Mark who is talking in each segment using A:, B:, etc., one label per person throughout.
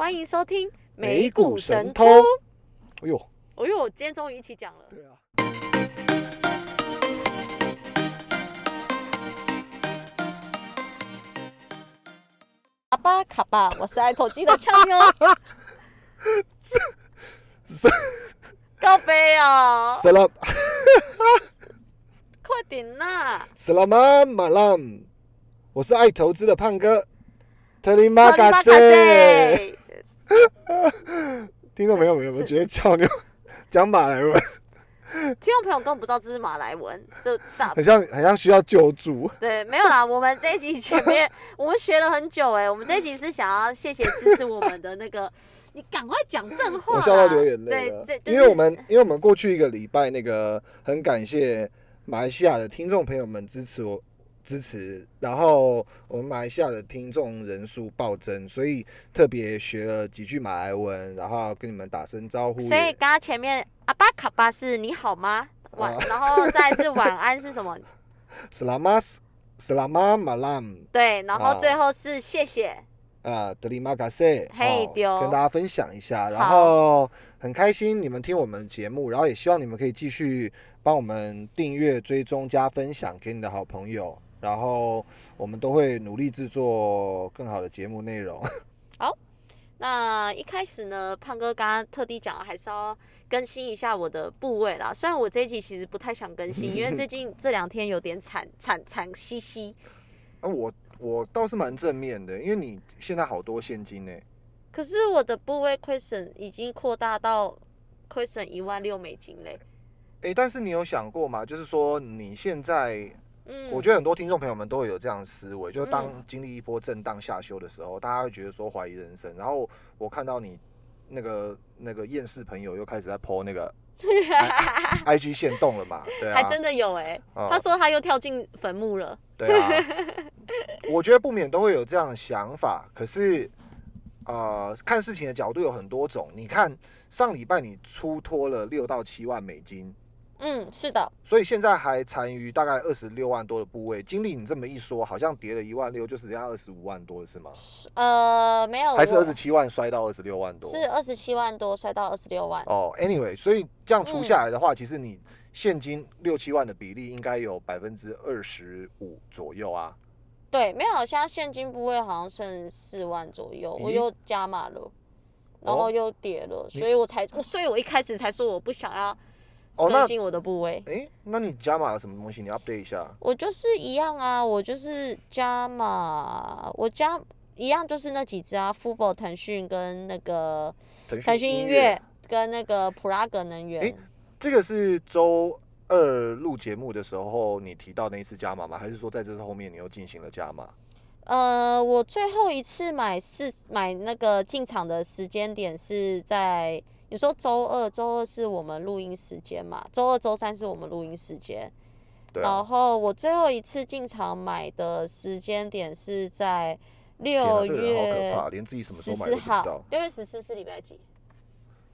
A: 欢迎收听
B: 美股神偷。哎呦，
A: 哎呦，今天终于一起讲了。
B: 对啊，
A: 卡巴卡巴，我是爱投机的俏妞。告杯哦，
B: 死了
A: 快点啦！
B: 死了吗马拉姆，我是爱投资的胖哥，特里马卡
A: 卡
B: 塞。
A: 塞，
B: 听众朋友们有没有觉得俏妞讲马来文
A: 听众朋友根本不知道这是马来文，就大
B: 很像很像需要救助？
A: 对，没有啦。我们这一集前面 我们学了很久哎，我们这一集是想要谢谢支持我们的那个，你赶快讲正话。
B: 我笑到流眼泪了
A: 对，就是
B: 因为我们因为我们过去一个礼拜那个很感谢马来西亚的听众朋友们支持我支持，然后我们马来西亚的听众人数暴增，所以特别学了几句马来文，然后跟你们打声招呼。
A: 所以刚刚前面阿巴卡巴是你好吗？晚，然后再是晚安是什么？
B: Selamat Selamat malam
A: 对，然后
B: 啊
A: 最后是谢谢。
B: 啊，德里马卡塞，哦
A: 嘿
B: 跟大家分享一下，然
A: 好
B: 后很开心你们听我们节目，然后也希望你们可以继续帮我们订阅、追踪、加分享给你的好朋友，然后我们都会努力制作更好的节目内容。
A: 好那一开始呢，胖哥刚刚特地讲了，还是要更新一下我的部位啦。虽然我这一集其实不太想更新，因为最近这两天有点惨惨惨兮兮。
B: 啊，我我倒是蛮正面的，因为你现在好多现金呢。
A: 可是我的部位亏损已经扩大到亏损一万六美金嘞。
B: 诶，但是你有想过吗？就是说你现在
A: 嗯，
B: 我觉得很多听众朋友们都会有这样的思维，就是当
A: 嗯
B: 经历一波震荡下修的时候，大家会觉得说怀疑人生。然后我看到你那个那个厌世朋友又开始在 PO 那个 I, G 线动了嘛？对啊，
A: 还真的有哎、
B: 哦
A: 他说他又跳进坟墓了。
B: 对啊。我觉得不免都会有这样的想法，可是呃，看事情的角度有很多种。你看上礼拜你出脱了六到七万美金，
A: 嗯，是的，
B: 所以现在还残余大概二十六万多的部位。经历你这么一说，好像跌了一万六，就只剩下二十五万多了，是吗？
A: 呃，没有，
B: 还是二十七万摔到二十六万多？
A: 是二十七万多，摔到二十六万。
B: 哦，anyway，所以这样
A: 嗯
B: 除下来的话，其实你现金六七万的比例应该有百分之二十五左右啊。
A: 对，没有，现在现金部位好像剩四万左右，我又加码了，然后
B: 哦
A: 又跌了，
B: 你
A: 所以我才，所以我一开始才说我不想要
B: 哦，那
A: 更新我的部位。
B: 诶，那你加码了什么东西？你 update 一下。
A: 我就是一样啊，我就是加码，我加一样就是那几只啊 f u b o 腾讯跟那个
B: 腾
A: 腾讯音乐跟那个普拉格能源。
B: 诶这个是周二录节目的时候你提到那一次加码吗？还是说在这后面你又进行了加码？
A: 呃，我最后一次买是买那个进场的时间点是在你说周二，周二是我们录音时间嘛？周二、周三是我们录音时间。
B: 对啊
A: 然，后我最后一次进场买的时间点是在六月
B: 怕，连自己什么时
A: 十四
B: 候买都不知道
A: 号。。六月十四是礼拜几？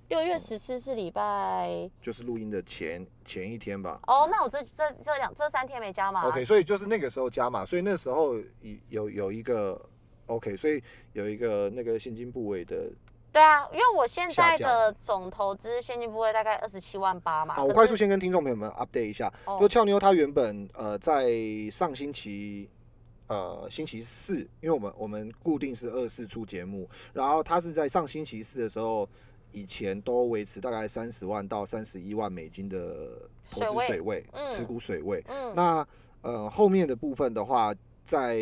A: 六月十四是礼拜
B: 就是录音的前前一天吧。
A: 哦，那我这这这两这三天没加码啊。
B: OK，所以就是那个时候加码，所以那时候有有有一个 OK，所以有一个那个现金部位的
A: 对啊，因为我现在的总投资现金部位大概二十七万八嘛。
B: 好，我快速先跟听众朋友们 update 一下，
A: 哦
B: 就俏妞她原本呃在上星期呃星期四，因为我们我们固定是二四出节目，然后她是在上星期四的时候，以前都维持大概三十万到三十一万美金的投资
A: 水位
B: 持股水位。
A: 嗯，
B: 那呃后面的部分的话，在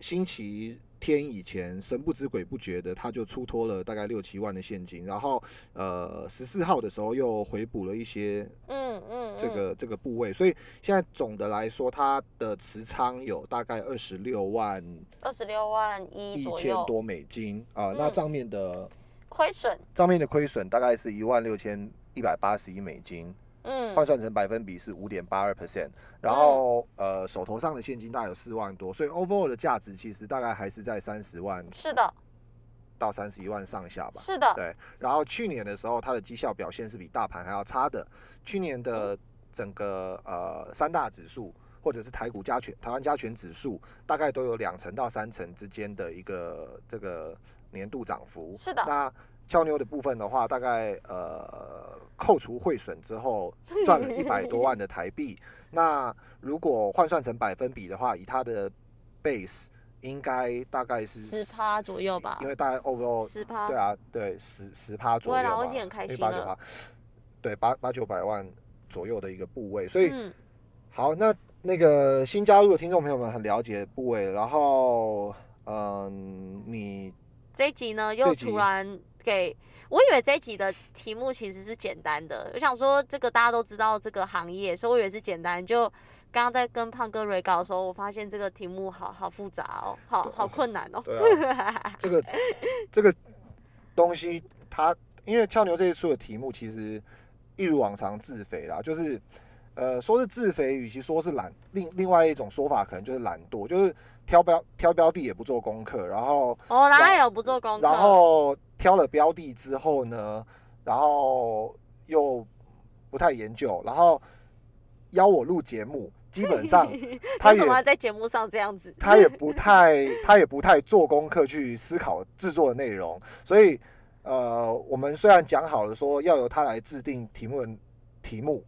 B: 星期天以前神不知鬼不觉的，他就出脱了大概六七万的现金，然后呃十四号的时候又回补了一些
A: 嗯嗯，
B: 这个这个部位，所以现在总的来说，它的持仓有大概二十六万
A: 二十六万一
B: 一千多美金啊、那
A: 嗯。
B: 账面的
A: 亏损，
B: 账面的亏损大概是一万六千一百八十一美金，
A: 嗯
B: 换算成百分比是五点八二 percent，然后呃手头上的现金大概有四万多，所以 overall 的价值其实大概还是在三十万
A: 是的，
B: 到三十一万上下吧。
A: 是的，
B: 对，然后去年的时候，它的绩效表现是比大盘还要差的。去年的整个呃三大指数或者是台股加权、台湾加权指数，大概都有两成到三成之间的一个这个年度涨幅。
A: 是的
B: 那俏妞的部分的话，大概呃扣除汇损之后 赚了一百多万的台币。那如果换算成百分比的话，以它的 base 应该大概是
A: 十趴左右吧
B: 因为大概 overall
A: 十趴
B: 对，啊，对十十趴左右嘛，
A: 啦我已经很开心了
B: 八九趴，对八八九百万左右的一个部位，所以、
A: 嗯，
B: 好，那那个新加入的听众朋友们很了解部位，然后嗯，你
A: 这一集呢又突然给我以为这一集的题目其实是简单的，我想说这个大家都知道这个行业，所以我以为是简单。就刚刚在跟胖哥瑞搞的时候，我发现这个题目好好复杂哦，好好困难哦。
B: 对啊，这个这个东西它因为俏牛这一出的题目其实一如往常自肥啦，就是呃说是自肥，与其说是懒，另另外一种说法可能就是懒惰，就是挑标挑标的也不做功课，然后
A: 哦，哪有不做功课？
B: 然后挑了标的之后呢，然后又不太研究，然后邀我录节目，基本上 他也
A: 为什么要在节目上这样子？
B: 他也不太他也不太做功课去思考制作的内容，所以呃，我们虽然讲好了说要由他来制定题目的题目。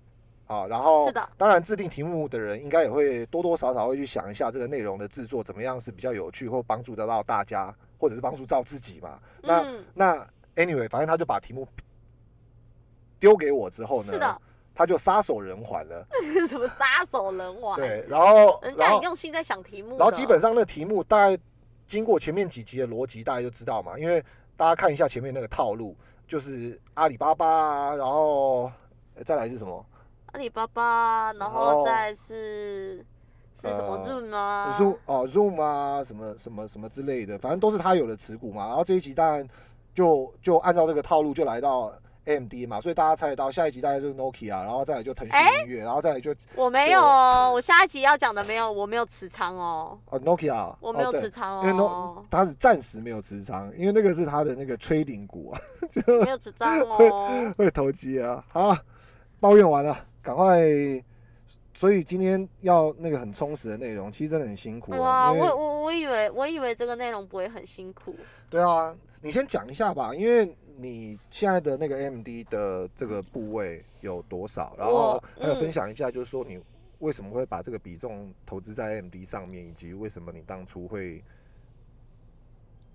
B: 啊，然后
A: 是的
B: 当然制定题目的人应该也会多多少少会去想一下这个内容的制作怎么样是比较有趣或帮助得到大家，或者是帮助到自己嘛。那、
A: 嗯，
B: 那 anyway，反正他就把题目丢给我之后呢
A: 是的，，
B: 他就撒手人寰了。
A: 什么撒手人寰？
B: 对，然后
A: 人家很用心在想题目的。
B: 然后基本上那题目大概经过前面几集的逻辑，大家就知道嘛，因为大家看一下前面那个套路，就是阿里巴巴啊，然后呃再来是什么
A: 阿里巴巴，然
B: 然后
A: 后再是是什么
B: 呃
A: Zoom 啊
B: Zoom 哦 Zoom 啊，什么什么什么之类的，反正都是他有的持股嘛。然后这一集当然就就按照这个套路就来到 AMD 嘛，所以大家猜得到下一集大概就是 Nokia，然后再来就腾讯音乐，然后再来就
A: 我没有哦，我下一集要讲的没有，我没有持仓哦，
B: 哦 Nokia，
A: 我没有持仓哦
B: 因为 No
A: 哦，
B: 他是暂时没有持仓，因为那个是他的那个 trading 股啊，
A: 没有持仓哦。
B: 会投机啊。好，抱怨完了，赶快。所以今天要那个很充实的内容，其实真的很辛苦啊。
A: 哇，我我我以为我以为这个内容不会很辛苦，
B: 对啊，你先讲一下吧，因为你现在的那个 AMD 的这个部位有多少，然后还有
A: 嗯
B: 分享一下，就是说你为什么会把这个比重投资在 AMD 上面，以及为什么你当初会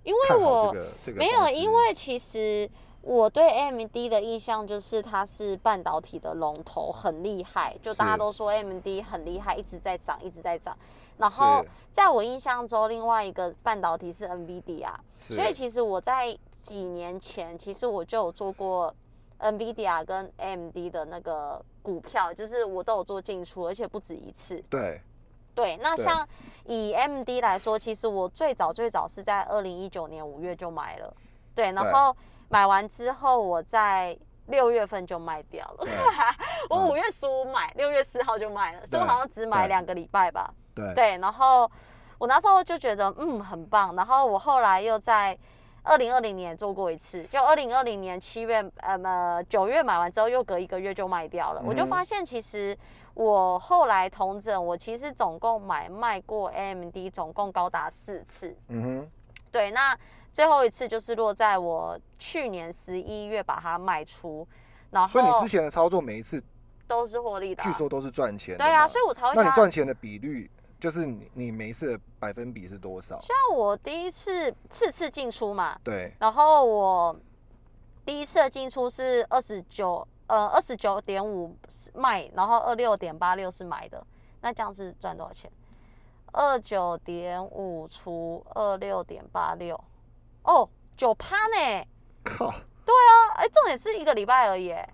A: 因为
B: 看好
A: 我
B: 这个这个
A: 没有，因为其实我对 AMD 的印象就是它是半导体的龙头，很厉害，就大家都说 AMD 很厉害，一直在涨，一直在涨。然后在我印象中，另外一个半导体是 NVIDIA，
B: 是。
A: 所以其实我在几年前，其实我就有做过 NVIDIA 跟 AMD 的那个股票，就是我都有做进出，而且不止一次。
B: 对。
A: 对，那像以 AMD 来说，其实我最早最早是在二零一九年五月就买了，对，
B: 对。
A: 然后买完之后，我在六月份就卖掉了。我五月十五买，六月四号就卖了，所以我好像只买两个礼拜吧。
B: 对
A: 对，然后我那时候就觉得嗯很棒，然后我后来又在二零二零年做过一次，就二零二零年七月呃呃九月买完之后，又隔一个月就卖掉了。我就发现其实我后来同整，我其实总共买卖过 AMD 总共高达四次。
B: 嗯哼，
A: 对，那最后一次就是落在我去年十一月把它卖出，然后
B: 所以你之前的操作每一次
A: 都是获利的啊、
B: 据说都是赚钱的
A: 对啊，所以我才会
B: 那你
A: 加
B: 赚钱的比率就是你你每一次的百分比是多少？
A: 像我第一次次次进出嘛，
B: 对
A: 然后我第一次的进出是二十九，呃，二十九点五卖，然后二六点八六是买的，那这样是赚多少钱？二九点五除二六点八六，哦，九趴呢？
B: 靠，
A: 啊，哎，重点是一个礼拜而已耶，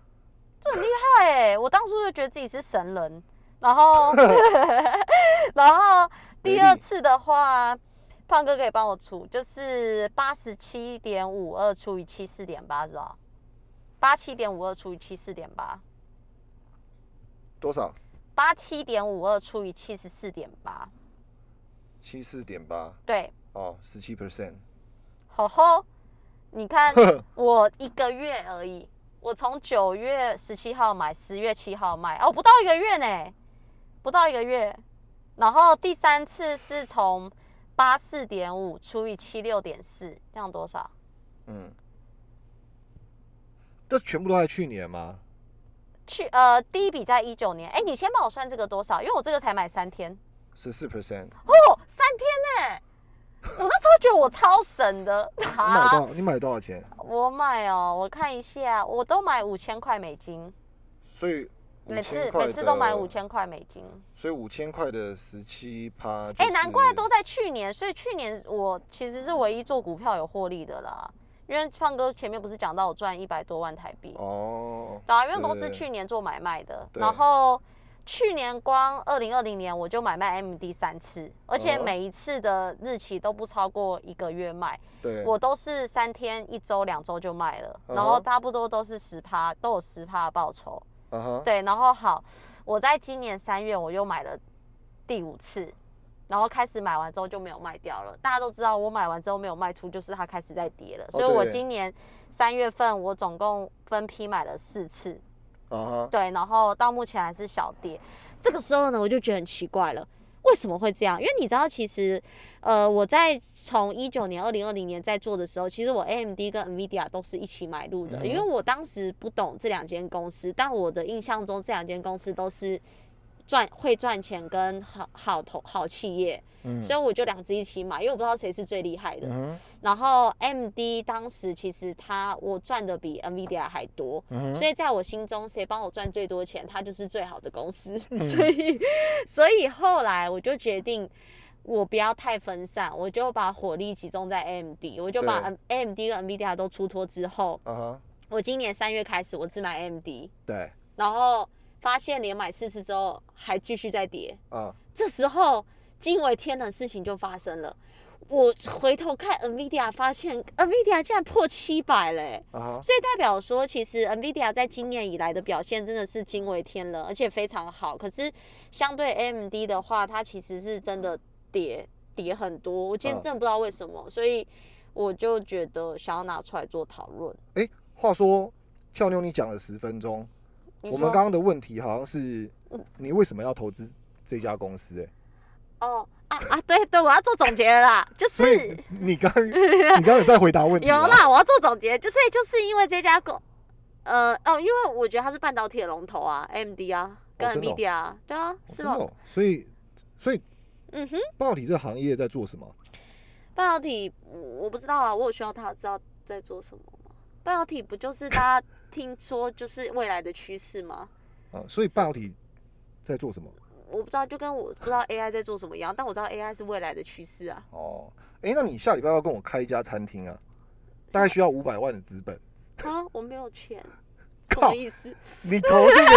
A: 这很厉害哎！我当初就觉得自己是神人，然后，然后第二次的话，胖哥可以帮我除，就是八十七点五二除以七四点八，是吧？八七点五二除以七四点八，
B: 多少？
A: 八七点五二除以七十四点八，
B: 七四点八
A: 对，
B: 哦，十七 percent。
A: 吼吼，你看我一个月而已，我从九月十七号买，十月七号卖，哦，不到一个月呢，不到一个月。然后第三次是从八四点五除以七六点四，这样多少？
B: 嗯，这全部都在去年吗？
A: 去呃第一笔在一九年，哎，你先帮我算这个多少？因为我这个才买三天。
B: 十四 percent
A: 哦，三天呢？我那时候觉得我超省的。
B: 你买多少？你买多少钱？
A: 我买哦，我看一下，我都买五千块美金。
B: 所以
A: 每次每次都买五千块美金。
B: 所以五千块的十七趴。
A: 哎，难怪都在去年，所以去年我其实是唯一做股票有获利的啦。因为胖哥前面不是讲到我赚一百多万台币哦，对啊，因为公司去年做买卖的，然后。去年光二零二零年我就买卖 MD 三次，而且每一次的日期都不超过一个月卖。
B: 对，
A: 我都是三天、一周、两周就卖了，然后差不多都是十趴，都有十趴的报酬。对，然后好，我在今年三月我又买了第五次，然后开始买完之后就没有卖掉了。大家都知道，我买完之后没有卖出，就是它开始在跌了。所以我今年三月份我总共分批买了四次。对，然后到目前还是小跌。这个时候呢，我就觉得很奇怪了，为什么会这样？因为你知道，其实，呃，我在从一九年、二零二零年在做的时候，其实我 AMD 跟 NVIDIA 都是一起买入的，因为我当时不懂这两间公司，但我的印象中这两间公司都是。赚会赚钱跟好好投好企业，所以我就两只一起买，因为我不知道谁是最厉害的。然后 M D 当时其实他我赚的比 Nvidia 还多，所以在我心中谁帮我赚最多钱，他就是最好的公司。所以所以后来我就决定我不要太分散，我就把火力集中在 M D，我就把 M D 跟 Nvidia 都出脱之后，我今年三月开始我只买 M D。
B: 对，
A: 然后。发现连买四次之后还继续在跌，啊，这时候惊为天人事情就发生了。我回头看 Nvidia，发现 Nvidia 竟然破七百嘞，啊，所以代表说其实 Nvidia 在今年以来的表现真的是惊为天人，而且非常好。可是相对 AMD 的话，它其实是真的跌跌很多。我其实真的不知道为什么，所以我就觉得想要拿出来做讨论。
B: 哎，话说俏妞，你讲了十分钟。我们刚刚的问题好像是，你为什么要投资这家公司？
A: 哎，哦啊啊，对对，我要做总结了啦，就是
B: 你刚你刚刚有在回答问题？
A: 有啦，我要做总结，就是就是因为这家公，呃哦，因为我觉得它是半导体的龙头啊，AMD 啊，跟 NVIDIA 啊，对啊，是
B: 哦，所以所以，嗯哼，半导体这个行业在做什么？
A: 半导体我不知道啊，我有需要他知道在做什么吗？半导体不就是大家？听说就是未来的趋势吗？
B: 啊，所以半导体在做什么？
A: 我不知道，就跟我不知道 AI 在做什么一样，但我知道 AI 是未来的趋势啊。
B: 哦，哎，那你下礼拜要跟我开一家餐厅啊？大概需要五百万的资本。
A: 啊，我没有钱。什么意思？
B: 你投这个，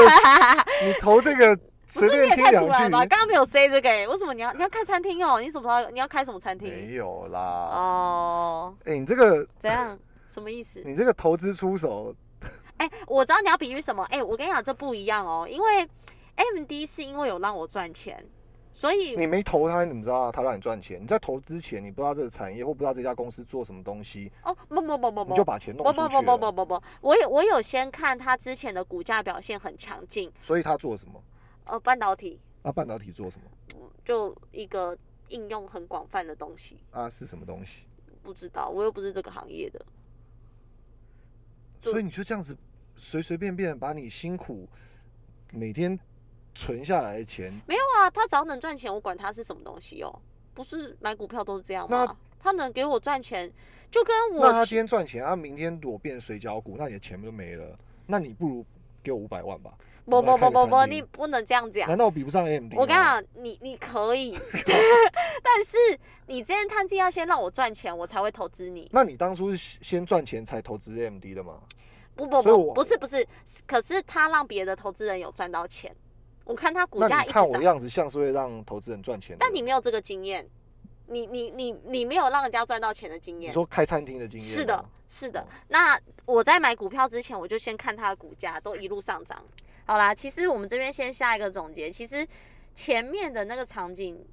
B: 你投这个，随便听两句。
A: 刚刚没有 say 这个，为什么你要你要开餐厅哦？你什么时候你要开什么餐厅？
B: 没有啦。哦。哎，你这个
A: 怎样？什么意思？
B: 你这个投资出手。
A: 哎，我知道你要比喻什么。哎，我跟你讲，这不一样哦。因为 M D 是因为有让我赚钱，所以
B: 你没投他，你怎么知道他让你赚钱？你在投之前，你不知道这个产业或不知道这家公司做什么东西。哦，不不不不不，你就把钱弄出去。
A: 不不不不不不，我有我有先看他之前的股价表现很强劲，
B: 所以他做什么？
A: 呃，半导体。
B: 啊，半导体做什么？
A: 就一个应用很广泛的东西。
B: 啊，是什么东西？
A: 不知道，我又不是这个行业的。
B: 所以你就这样子。随随便便把你辛苦每天存下来的钱，
A: 没有啊，他只要能赚钱，我管他是什么东西哦。不是买股票都是这样吗？他能给我赚钱，就跟我
B: 那他今天赚钱，他明天我变水饺股，那你的钱不就没了。那你不如给我五百万吧。
A: 不不不不不，你不能这样讲。
B: 难道我比不上 AMD？
A: 我跟你讲，你你可以，但是你这件探计要先让我赚钱，我才会投资你。
B: 那你当初是先赚钱才投资 AMD 的吗？
A: 不不不，不是不是，可是他让别的投资人有赚到钱。我看他股价，
B: 看我样子像是会让投资人赚钱，
A: 但你没有这个经验，你你你你没有让人家赚到钱的经验。
B: 你说开餐厅的经验？
A: 是的，是的。那我在买股票之前，我就先看它的股价都一路上涨。好啦，其实我们这边先下一个总结。其实前面的那个场景，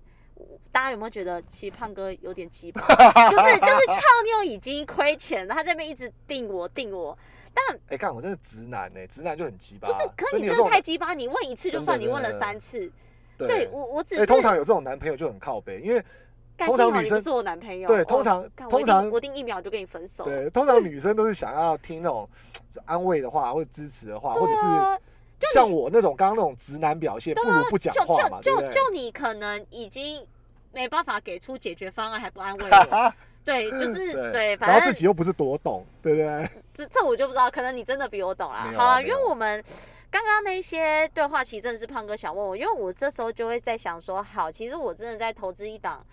A: 大家有没有觉得其实胖哥有点鸡巴？就是就是俏妞已经亏钱了，他这边一直定我定我。但
B: 哎，看我真的直男呢，直男就很鸡巴。
A: 不是，可你真的太鸡巴，你问一次就算你问了三次。对，我我只是
B: 通常有这种男朋友就很靠背，因为
A: 干
B: 通常女生
A: 是我男朋友。
B: 对，
A: 哦
B: 通常通常
A: 我定一秒就跟你分手。
B: 对，通常女生都是想要听那种安慰的话，或者支持的话，或者是像我那种刚刚那种直男表现，不如不讲
A: 就
B: 话？
A: 就就就你可能已经没办法给出解决方案，还不安慰我。对，就是对，反正
B: 自己又不是多懂，对不对？
A: 这这我就不知道，可能你真的比我懂啦。好啊，因为我们刚刚那些对话，其实真的是胖哥想问我，因为我这时候就会在想说，好，其实我真的在投资一档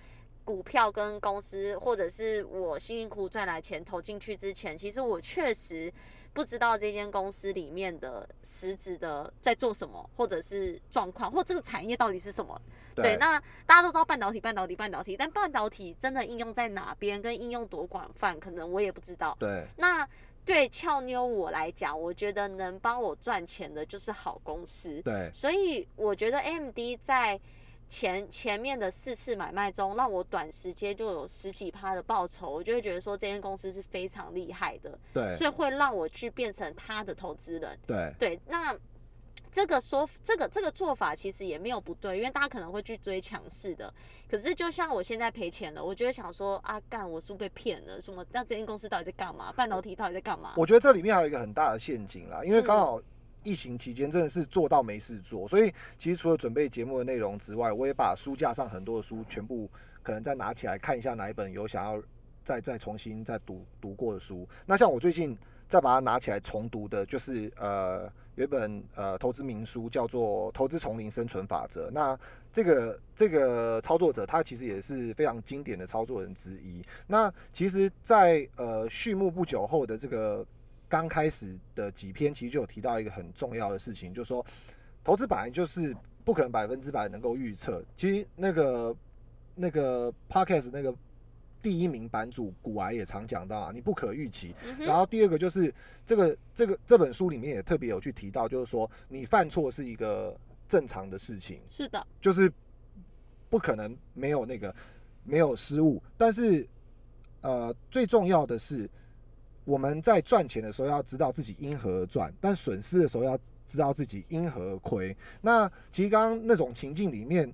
A: 股票跟公司，或者是我辛辛苦苦赚来钱投进去之前，其实我确实不知道这间公司里面的实质的在做什么，或者是状况，或这个产业到底是什么。对，那大家都知道半导体、半导体、半导体，但半导体真的应用在哪边，跟应用多广泛，可能我也不知道。
B: 对
A: 那对俏妞我来讲，我觉得能帮我赚钱的就是好公司，
B: 对
A: 所以我觉得 AMD 在前前面的四次买卖中，让我短时间就有十几趴的报酬，我就会觉得说这间公司是非常厉害的，
B: 对
A: 所以会让我去变成他的投资人。
B: 对
A: 对，那这个说这个这个做法其实也没有不对，因为大家可能会去追强势的。可是就像我现在赔钱了，我就会想说啊，干我是不是被骗了？什么？那这间公司到底在干嘛？半导体到底在干嘛？
B: 我觉得这里面还有一个很大的陷阱啦，因为刚
A: 嗯
B: 好疫情期间真的是做到没事做，所以其实除了准备节目的内容之外，我也把书架上很多的书全部可能再拿起来看一下哪一本有想要再再重新再读读过的书。那像我最近再把它拿起来重读的，就是呃有一本呃投资名书叫做《投资丛林生存法则》。那这个这个操作者他其实也是非常经典的操作人之一。那其实在，呃序幕不久后的这个刚开始的几篇，其实就有提到一个很重要的事情，就是说投资本来就是不可能百分之百能够预测。其实那个那个 podcast 那个第一名版主古癌也常讲到啊，你不可预期。
A: 嗯
B: 然后第二个就是这个这个这本书里面也特别有去提到，就是说你犯错是一个正常的事情，
A: 是的，
B: 就是不可能没有那个没有失误，但是呃最重要的是我们在赚钱的时候要知道自己因何而赚，但损失的时候要知道自己因何而亏。那其实刚刚那种情境里面，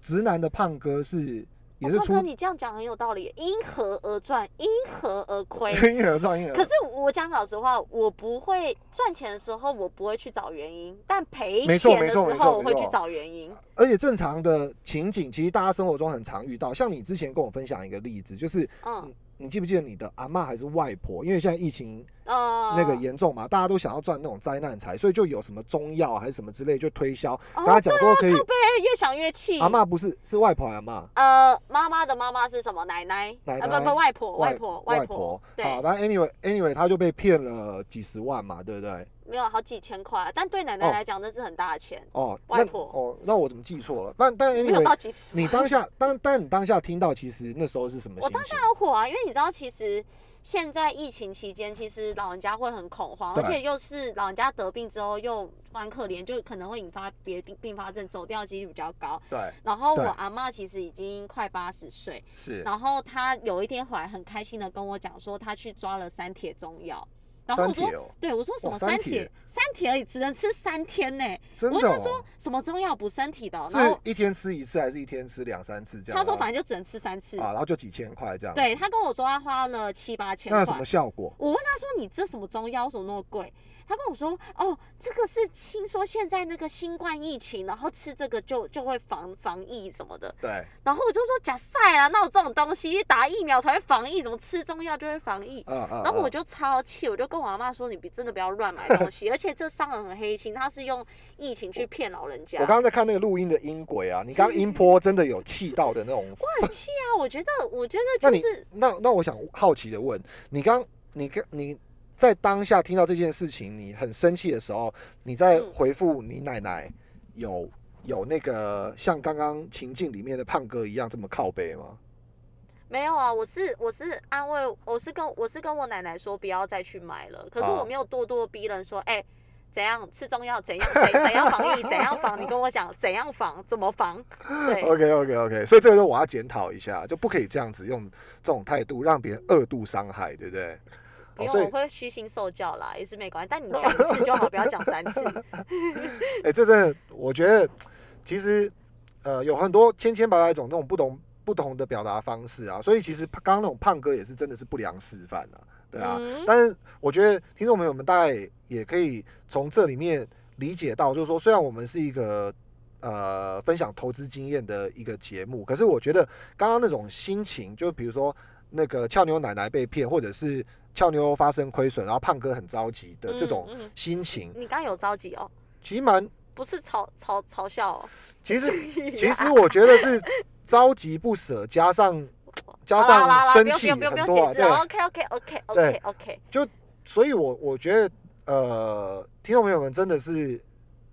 B: 直男的胖哥是也是出
A: 哦胖哥，你这样讲很有道理，因何而赚，因何而亏。
B: 因何赚因何
A: 可是我讲老实话，我不会赚钱的时候，我不会去找原因；但赔钱的时候，我会去找原因。
B: 而且正常的情景，其实大家生活中很常遇到。像你之前跟我分享一个例子，就是
A: 嗯
B: 你记不记得你的阿妈还是外婆？因为现在疫情
A: 呃，
B: 那个严重嘛，大家都想要赚那种灾难财，所以就有什么中药还是什么之类就推销，
A: 哦
B: 跟他讲说可以。
A: 越想越气。
B: 阿妈不是是外婆阿妈？
A: 呃，妈妈的妈妈是什么？奶奶？
B: 奶
A: 奶，不
B: 奶
A: 不，外婆，
B: 外
A: 婆，
B: 外
A: 婆。对，
B: 好，反正 anyway anyway 他就被骗了几十万嘛，对不对？
A: 没有好几千块，但对奶奶
B: 哦
A: 来讲那是很大的钱，
B: 哦，
A: 外婆
B: 哦，那我怎么记错了？但但
A: 没有到几十万。
B: 你当下当但你当下听到，其实那时候是什么
A: 我当下？有火啊，因为你知道，其实现在疫情期间，其实老人家会很恐慌，而且又是老人家得病之后又蛮可怜，就可能会引发别的并并发症，走掉几率比较高。
B: 对，
A: 然后我阿妈其实已经快八十岁，
B: 是
A: 然后她有一天回来很开心的跟我讲说，她去抓了三铁中药。然后我说对我说什么
B: 三
A: 三铁
B: 铁？
A: 三铁而已，只能吃三天呢。
B: 真的
A: 我问他说
B: 哦。
A: 什么中药补身体的哦，然后
B: 一天吃一次，还是一天吃两三次这样？
A: 他说反正就只能吃三次。
B: 啊，然后就几千块这样。
A: 对他跟我说他花了七八千块
B: 那有什么。效果？
A: 我问他说：“你这什么中药为什么那么贵？”他跟我说：“哦，这个是听说现在那个新冠疫情，然后吃这个就就会防防疫什么的。
B: 对，”
A: 然后我就说：“假赛啊，那我这种东西，打疫苗才会防疫，怎么吃中药就会防疫？”
B: 嗯嗯。嗯
A: 然后我就超气，我就跟我阿妈说：“你别真的不要乱买东西，而且这商人很黑心，他是用疫情去骗老人家。”
B: 我刚刚在看那个录音的音轨啊，你刚刚音波真的有气到的那种。
A: 我很气啊！我觉得，我觉得就是
B: 那那我想好奇的问，你刚你跟你在当下听到这件事情，你很生气的时候，你在
A: 嗯
B: 回复你奶奶有有那个像刚刚情境里面的胖哥一样这么靠背吗？
A: 没有啊，我是我是安慰，我是跟我是跟我奶奶说不要再去买了，可是
B: 啊
A: 我没有咄咄逼人说，哎、怎样吃中药，怎样怎怎样防疫，怎样防，你跟我讲怎样防，怎么防，对，
B: OK OK OK，所以这个时候我要检讨一下，就不可以这样子用这种态度让别人二度伤害，对不对？
A: 不用，
B: 哦
A: 我会虚心受教啦，也是没关系，但你讲一次就好，不要讲三次。
B: 哎、这真的，我觉得其实呃有很多千千百百种那种不同不同的表达方式啊，所以其实刚刚那种胖哥也是真的是不良示范啊，对啊。
A: 嗯
B: 但是我觉得听众朋友们大概也可以从这里面理解到，就是说虽然我们是一个呃分享投资经验的一个节目，可是我觉得刚刚那种心情，就比如说那个俏妞奶奶被骗，或者是俏妞发生亏损，然后胖哥很着急的这种
A: 嗯嗯
B: 心情，
A: 你刚刚有着急哦，
B: 其实蛮
A: 不是嘲嘲嘲笑哦。
B: 其实 其实我觉得是着急不舍，加上 加上生气
A: 不用不用解释
B: 对。
A: ，OK OK OK OK OK，就
B: 所以我我觉得，呃，听众朋友们真的是，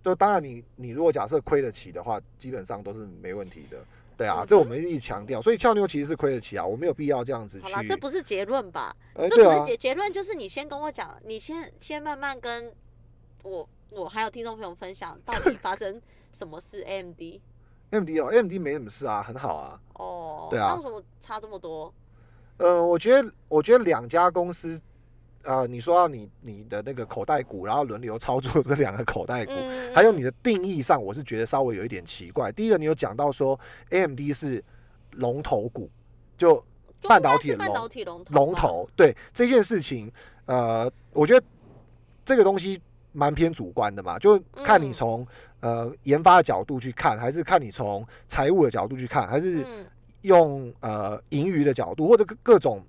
B: 就当然你你如果假设亏得起的话，基本上都是没问题的，对啊，
A: 嗯
B: 这我们一直强调。所以俏妞其实是亏得起啊，我没有必要这样子去
A: 好啦，，这不是结论吧？这不是结结论，就是你先跟我讲，你先先慢慢跟我我还有听众朋友分享，到底发生什么事？AMD
B: MD 哦，MD 没什么事啊，很好啊。
A: 哦，
B: 对啊
A: 那为什么差这么多？
B: 呃，我觉得我觉得两家公司，呃，你说到你你的那个口袋股，然后轮流操作这两个口袋股，
A: 嗯，
B: 还有你的定义上，我是觉得稍微有一点奇怪。第一个，你有讲到说 AMD 是龙头股，就
A: 就
B: 半导体的龙
A: 头，
B: 龙头，对这件事情，呃，我觉得这个东西蛮偏主观的嘛，就看你
A: 嗯。
B: 从、呃研发的角度去看，还是看你从财务的角度去看，还是
A: 嗯。
B: 用呃盈余的角度，或者各各种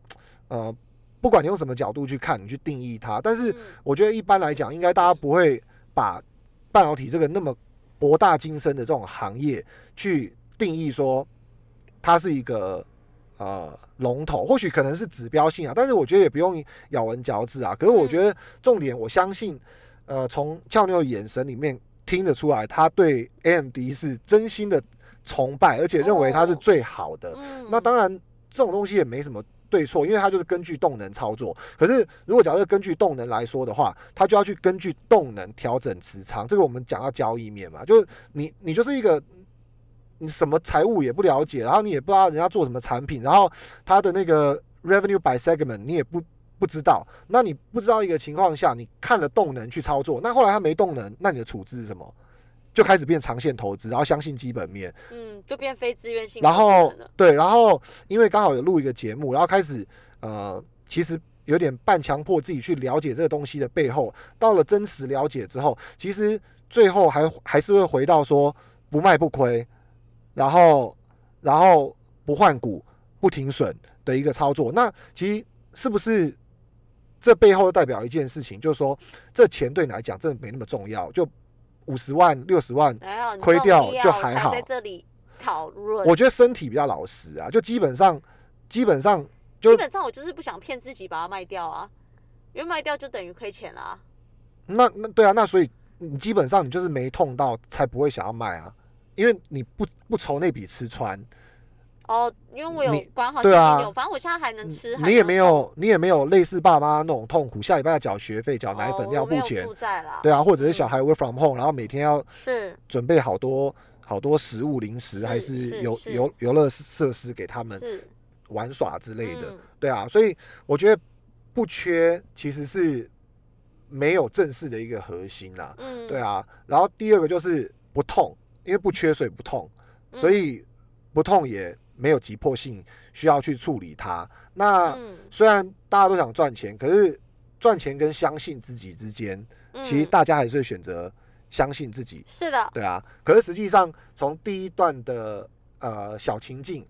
B: 呃，不管你用什么角度去看，你去定义它。但是
A: 嗯
B: 我觉得一般来讲，应该大家不会把半导体这个那么博大精深的这种行业去定义说它是一个呃龙头，或许可能是指标性啊，但是我觉得也不用咬文嚼字啊。可是我觉得重点，我相信呃从俏妞的眼神里面听得出来，他对 AMD 是真心的崇拜，而且认为它是最好的。
A: 嗯
B: 那当然，这种东西也没什么对错，因为它就是根据动能操作。可是，如果假设根据动能来说的话，它就要去根据动能调整持仓。这个我们讲到交易面嘛，就是你你就是一个你什么财务也不了解，然后你也不知道人家做什么产品，然后它的那个 revenue by segment 你也不不知道。那你不知道一个情况下，你看了动能去操作，那后来它没动能，那你的处置是什么？就开始变长线投资，然后相信基本面。
A: 嗯，就变非自愿性
B: 然后，对，然后因为刚好有录一个节目，然后开始呃，其实有点半强迫自己去了解这个东西的背后。到了真实了解之后，其实最后还还是会回到说不卖不亏，然后然后不换股不停损的一个操作。那其实是不是这背后代表一件事情，就是说这钱对你来讲真的没那么重要，就五十万六十万。亏掉就还好
A: 在这里讨论。
B: 我觉得身体比较老实啊，就基本上基本上就
A: 基本上我就是不想骗自己把它卖掉啊，因为卖掉就等于亏钱啦。
B: 那那对啊，那所以你基本上你就是没痛到才不会想要卖啊，因为你不不愁那笔吃穿，
A: 哦，因为我有管好
B: 对啊。
A: 现金流，反正我现在还能吃，
B: 你也没有你也没有类似爸妈那种痛苦，下礼拜要缴学费、缴奶粉、尿布钱。对啊，或者是小
A: 嗯
B: 孩 work from home，然后每天要
A: 是。
B: 准备好多好多食物、零食，
A: 是
B: 还是游游游乐设施给他们玩耍之类的。
A: 嗯。
B: 对啊，所以我觉得不缺其实是没有正式的一个核心啦。
A: 嗯，
B: 对啊，然后第二个就是不痛，因为不缺所以不痛，
A: 嗯。
B: 所以不痛也没有急迫性需要去处理它。那
A: 嗯，
B: 虽然大家都想赚钱，可是赚钱跟相信自己之间，
A: 嗯
B: 其实大家还是会选择相信自己。
A: 是的，
B: 对啊，可是实际上从第一段的呃小情境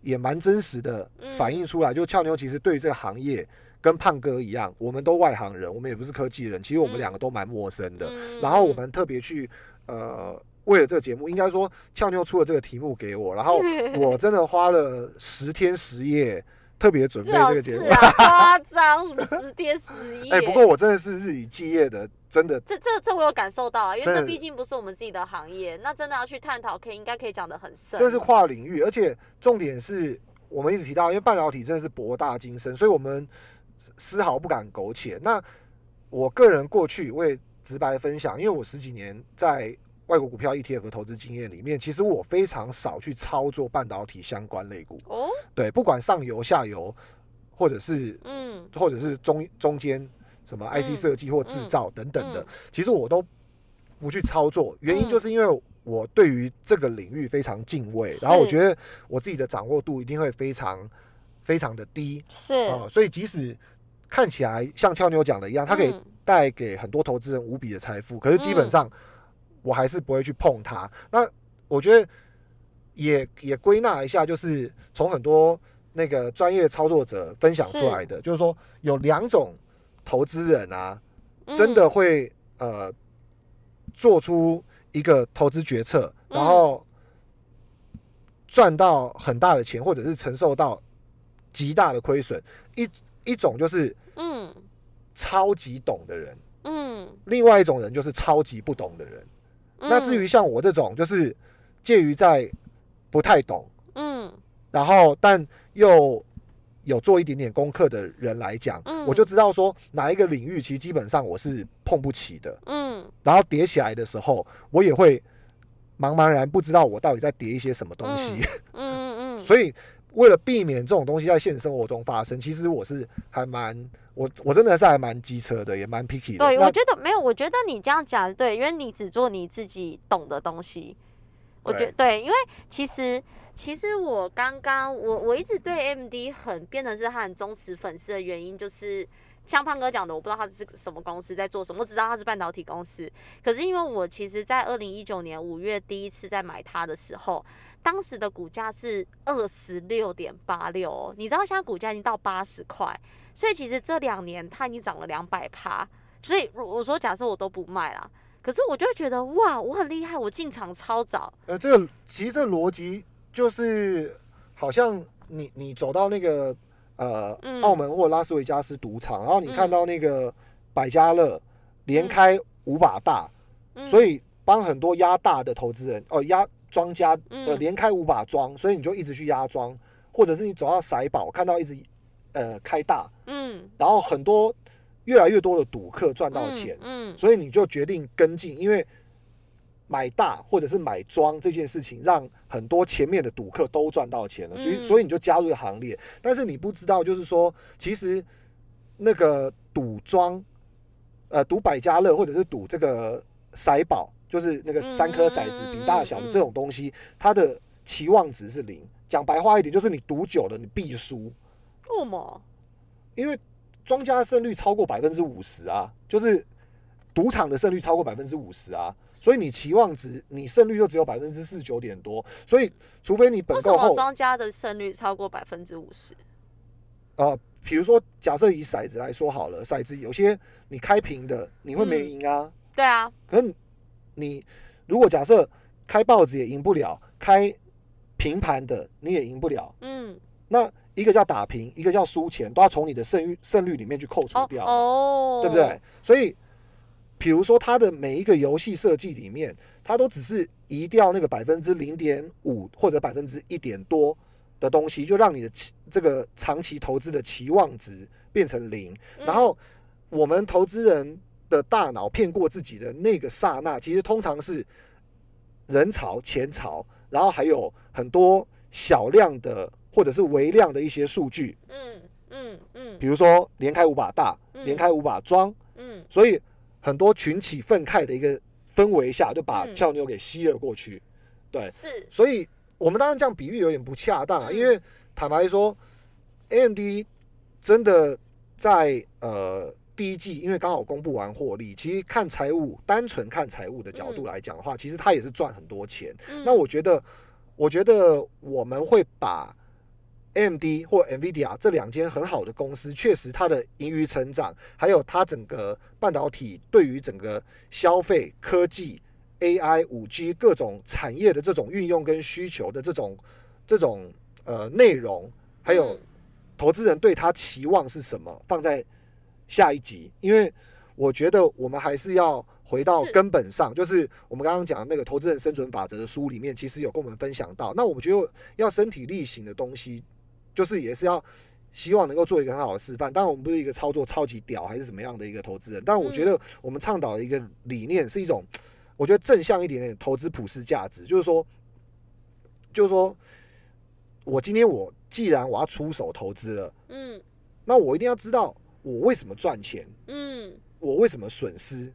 B: 也蛮真实的
A: 嗯
B: 反映出来，就俏妞其实对于这个行业跟胖哥一样，我们都外行人，我们也不是科技人，其实我们
A: 嗯
B: 两个都蛮陌生的。
A: 嗯
B: 然后我们特别去呃。为了这个节目，应该说俏妞出了这个题目给我，然后 我真的花了十天十夜特别准备这个节目。
A: 夸张什么十天十夜。
B: 哎、不过我真的是日以继夜的，真的
A: 这这这我有感受到啊，因为这毕竟不是我们自己的行业，那真的要去探讨，可以应该可以讲得很深。
B: 这是跨领域，而且重点是我们一直提到，因为半导体真的是博大精深，所以我们丝毫不敢苟且。那我个人过去我也直白分享，因为我十几年在外国股票 ETF 的投资经验里面，其实我非常少去操作半导体相关类股。
A: 哦，
B: 对，不管上游、下游，或者是
A: 嗯。
B: 或者是中中间什么 IC
A: 嗯
B: 设计或制造等等的，
A: 嗯。
B: 其实我都不去操作。原因
A: 嗯。
B: 就是因为我对于这个领域非常敬畏，然后我觉得我自己的掌握度一定会非常非常的低
A: 是，
B: 啊、所以即使看起来像俏妞讲的一样，它可以
A: 嗯。
B: 带给很多投资人无比的财富，可是基本
A: 嗯。
B: 上我还是不会去碰它。那我觉得也也归纳一下，就是从很多那个专业操作者分享出来的，就是说有两种投资人啊，真的
A: 嗯
B: 会呃做出一个投资决策，
A: 嗯
B: 然后赚到很大的钱，或者是承受到极大的亏损。一一种就是
A: 嗯
B: 超级懂的人，
A: 嗯，
B: 另外一种人就是超级不懂的人。那至于像我这种，就是介于在不太懂，
A: 嗯
B: 然后但又有做一点点功课的人来讲，
A: 嗯
B: 我就知道说哪一个领域其实基本上我是碰不起的。
A: 嗯
B: 然后叠起来的时候，我也会茫茫然不知道我到底在叠一些什么东西。
A: 嗯嗯嗯，
B: 所以为了避免这种东西在现实生活中发生，其实我是还蛮我我真的是还蛮机车的，也蛮 picky 的。
A: 对，我觉得没有，我觉得你这样讲对，因为你只做你自己懂的东西。我觉得对，因为其实其实我刚刚我我一直对 MD 很变成是他很忠实粉丝的原因，就是像胖哥讲的，我不知道他是什么公司在做什么，我只知道他是半导体公司。可是因为我其实，在二零一九年五月第一次在买它的时候，当时的股价是二十六点八六，你知道现在股价已经到八十块，所以其实这两年它已经涨了两百趴。所以我说假设我都不卖啦，可是我就会觉得哇，我很厉害，我进场超早。
B: 呃，这个其实这逻辑就是好像你你走到那个呃、
A: 嗯。
B: 澳门或拉斯维加斯赌场，然后你看
A: 嗯。
B: 到那个百家乐连开五把大，
A: 嗯、
B: 所
A: 以
B: 以帮很多压大的投资人哦压庄家呃
A: 嗯。
B: 连开五把庄，所以你就一直去压庄，或者是你走到骰宝看到一直呃开大，
A: 嗯。
B: 然后很多越来越多的赌客赚到
A: 嗯
B: 钱，
A: 嗯。
B: 所以你就决定跟进，因为买大或者是买庄这件事情，让很多前面的赌客都赚到钱了，所以
A: 嗯
B: 所以你就加入行列。但是你不知道，就是说，其实那个赌庄，呃，赌百家乐或者是赌这个骰宝，就是那个三颗骰子比大小的这种东西，它的期望值是零。讲白话一点，就是你赌久了，你必输。
A: 为什么？
B: 因为庄家的胜率超过百分之五十啊，就是赌场的胜率超过百分之五十啊，所以你期望值你胜率就只有百分之四九点多，所以除非你本
A: 为什么，庄家的胜率超过百分之五十？
B: 呃，比如说假设以骰子来说好了，骰子有些你开平的你会没
A: 嗯
B: 赢啊，
A: 对啊，
B: 可是你如果假设开豹子也赢不了，开平盘的你也赢不了，
A: 嗯，
B: 那一个叫打平，一个叫输钱，都要从你的胜率胜率里面去扣除
A: 哦
B: 掉。
A: 哦，
B: 对不对？？所以，比如说它的每一个游戏设计里面，它都只是移掉那个百分之零点五或者百分之一点多的东西，就让你的期这个长期投资的期望值变成零。
A: 嗯
B: 然后，我们投资人的大脑骗过自己的那个刹那，其实通常是人潮、钱潮，然后还有很多小量的或者是微量的一些数据，
A: 嗯嗯嗯
B: 比如说连开五把大，
A: 嗯
B: 连开五把庄。
A: 嗯
B: 所以很多群起愤慨的一个氛围下，就把
A: 嗯。
B: 俏妞给吸了过去。对。
A: 是，
B: 所以我们当然这样比喻有点不恰当啊，
A: 嗯。
B: 因为坦白说，AMD 真的在呃第一季，因为刚好公布完获利，其实看财务，单纯看财务的角度
A: 嗯。
B: 来讲的话，其实它也是赚很多钱。
A: 嗯。
B: 那我觉得，我觉得我们会把 AMD 或 NVIDIA 这两间很好的公司，确实它的盈余成长，还有它整个半导体对于整个消费、科技、AI、五 G 各种产业的这种运用跟需求的这种这种呃内容，还有
A: 嗯。
B: 投资人对它期望是什么，放在下一集，因为我觉得我们还是要回到根本上，就是我们刚刚讲的那个投资人生存法则的书里面，其实有跟我们分享到。那我们觉得要身体力行的东西，就是也是要希望能够做一个很好的示范。当然，我们不是一个操作超级屌还是什么样的一个投资人，但我觉得我们倡导的一个理念是一种，我觉得正向一点点投资普世价值，就是说，就是说我今天我既然我要出手投资了，
A: 嗯
B: 那我一定要知道我为什么赚钱，
A: 嗯
B: 我为什么损失，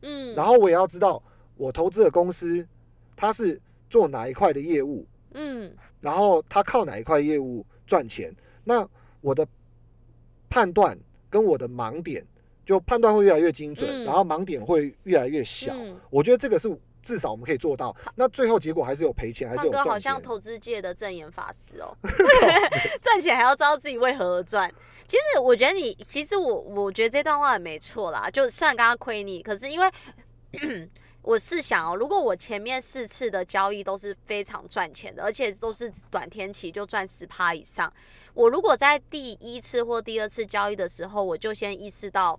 A: 嗯，
B: 然后我也要知道我投资的公司它是做哪一块的业务，
A: 嗯。
B: 然后他靠哪一块业务赚钱，那我的判断跟我的盲点，就判断会越来越精准，
A: 嗯
B: 然后盲点会越来越小。
A: 嗯，
B: 我觉得这个是至少我们可以做到。那最后结果还是有赔钱，还是有赚钱
A: 像。投资界的正言法师哦，赚钱还要知道自己为何而赚。其实我觉得你，其实我我觉得这段话也没错啦。就虽然刚刚亏你，可是因为我是想哦，如果我前面四次的交易都是非常赚钱的，而且都是短天期就赚十趴以上，我如果在第一次或第二次交易的时候，我就先意识到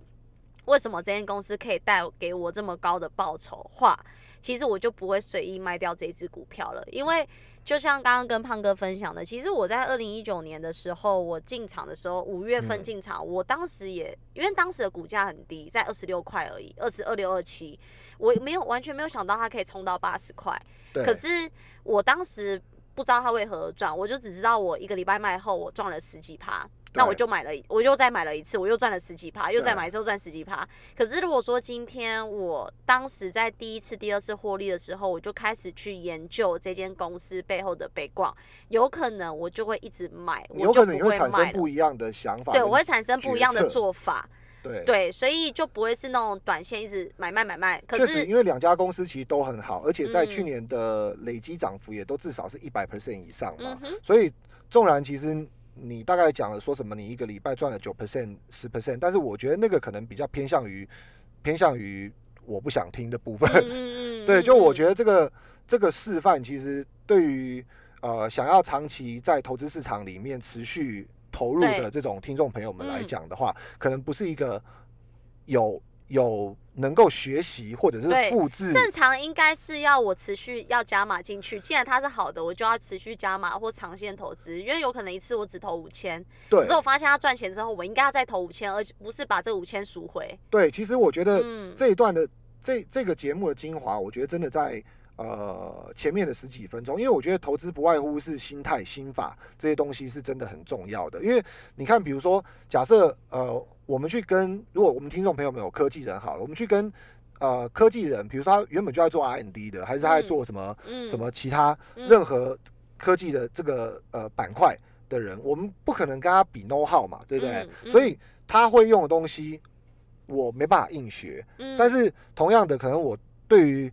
A: 为什么这间公司可以带给我这么高的报酬话，其实我就不会随意卖掉这只股票了，因为就像刚刚跟胖哥分享的，其实我在二零一九年的时候，我进场的时候，五月份
B: 嗯。
A: 进场，我当时也因为当时的股价很低，在二十六块而已，二十二六二七，我没有完全没有想到它可以冲到八十块，可是我当时不知道它为何而赚，我就只知道我一个礼拜卖后我赚了十几趴，那我就买了，我又再买了一次，我又赚了十几趴，又再买一次又赚十几趴。可是如果说今天我当时在第一次、第二次获利的时候，我就开始去研究这间公司背后的背光，有可能我就会一直买，我就不
B: 有可能你会产生。不一样的想法。
A: 对，我会产生不一样的做法，
B: 对。
A: 对，所以就不会是那种短线一直买卖买卖。可
B: 确实，
A: 是
B: 因为两家公司其实都很好，而且在
A: 嗯
B: 去年的累积涨幅也都至少是一百 percent 以上嘛
A: 嗯。
B: 所以纵然其实你大概讲了说什么，你一个礼拜赚了九 percent、十 percent，但是我觉得那个可能比较偏向于偏向于我不想听的部分。
A: 嗯嗯嗯，
B: 对，就我，觉得这个这个示范，其实对于呃想要长期在投资市场里面持续投入的这种听众朋友们来
A: 嗯
B: 讲的话，可能不是一个有有能够学习或者是
A: 对
B: 复制。
A: 正常应该是要我持续要加码进去，既然它是好的，我就要持续加码或长线投资，因为有可能一次我只投五千，
B: 对
A: 可是我发现它赚钱之后，我应该要再投五千，而不是把这五千赎回。
B: 对，其实我觉得
A: 嗯，
B: 这一段的这这个节目的精华，我觉得真的在呃前面的十几分钟，因为我觉得投资不外乎是心态、心法这些东西是真的很重要的。因为你看，比如说，假设呃我们去跟如果我们听众朋友们有科技人好了，我们去跟呃科技人，比如说他原本就在做 R&D 的，还是他在
A: 嗯
B: 做什么、
A: 嗯
B: 什么其他
A: 嗯
B: 任何科技的这个呃板块的人，我们不可能跟他比 know how 嘛，对不对？
A: 嗯嗯
B: 所以他会用的东西，我没办法硬学。
A: 嗯
B: 但是同样的，可能我对于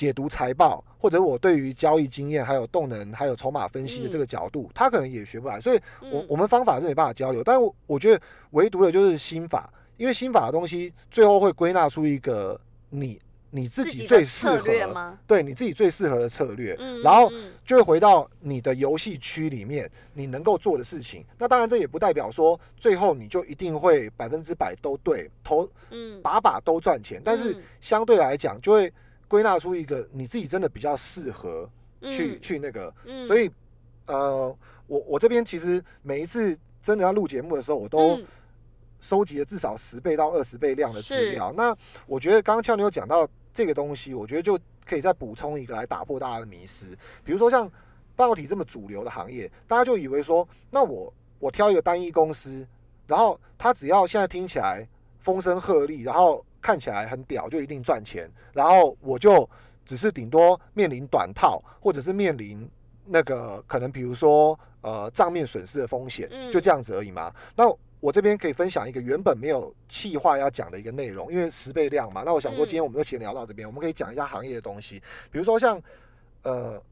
B: 解读财报，或者我对于交易经验、还有动能、还有筹码分析的这个角度，他可能也学不来。所以我
A: 嗯
B: 我们方法是没办法交流，但是我我觉得唯独的就是心法，因为心法的东西最后会归纳出一个你你自己最适合，对你自己最适合的策略，
A: 嗯，
B: 然后
A: 嗯
B: 就会回到你的游戏区里面，你能够做的事情。那当然，这也不代表说最后你就一定会百分之百都对，投
A: 嗯，
B: 把把都赚钱。但是
A: 嗯
B: 相对来讲，就会归纳出一个你自己真的比较适合去、
A: 嗯
B: 去那个。
A: 嗯
B: 所以，呃，我我这边其实每一次真的要录节目的时候，我都
A: 嗯
B: 收集了至少十倍到二十倍量的资料。那我觉得刚刚俏妞有讲到这个东西，我觉得就可以再补充一个来打破大家的迷失。比如说像半导体这么主流的行业，大家就以为说，那我我挑一个单一公司，然后它只要现在听起来风声鹤唳，然后看起来很屌，就一定赚钱，然后我就只是顶多面临短套，或者是面临那个可能比如说呃账面损失的风险，
A: 嗯
B: 就这样子而已嘛。那我这边可以分享一个原本没有气划要讲的一个内容，因为十倍量嘛。那我想说，
A: 嗯
B: 今天我们就闲聊到这边，我们可以讲一下行业的东西，比如说像呃，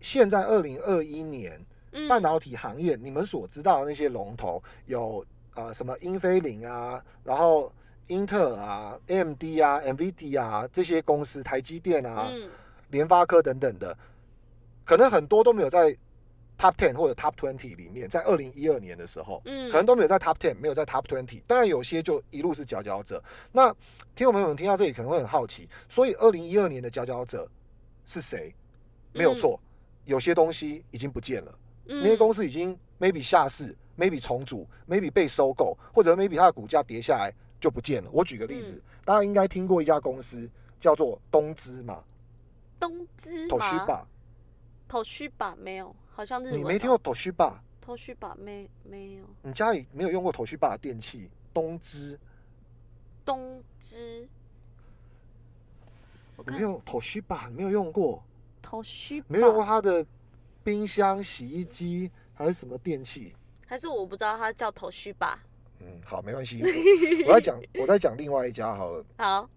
B: 现在二零二一年
A: 嗯
B: 半导体行业，你们所知道的那些龙头有呃什么英飞凌啊，然后英特尔啊、AMD 啊、NVD 啊这些公司，台积电啊、
A: 嗯
B: 联发科等等的，可能很多都没有在 Top Ten 或者 Top Twenty 里面，在二零一二年的时候，
A: 嗯
B: 可能都没有在 Top Ten，没有在 Top Twenty。当然有些就一路是佼佼者。那听众朋友们听到这里可能会很好奇，所以二零一二年的佼佼者是谁？没有错，有些东西已经不见了，那些
A: 嗯
B: 公司已经 maybe 下市，maybe 重组，maybe 被收购，或者 maybe 它的股价跌下来就不见了。我举个例子，大家应该听过一家公司叫做东芝嘛
A: 东芝
B: ，Toshiba，
A: 吗？头须吧没有，好像是
B: 你没听过 Toshiba？
A: 头须吧没没有
B: 你家里没有用过 Toshiba 的电器？东芝，
A: 东芝，
B: 没有 Toshiba，你没有用过？
A: 头须
B: 没有过
A: 吧？
B: 它的冰箱、洗衣机还是什么电器。
A: 还是我不知道它叫头须吧？
B: 嗯，好，没关系。我在讲，我再讲另外一家好了
A: 好，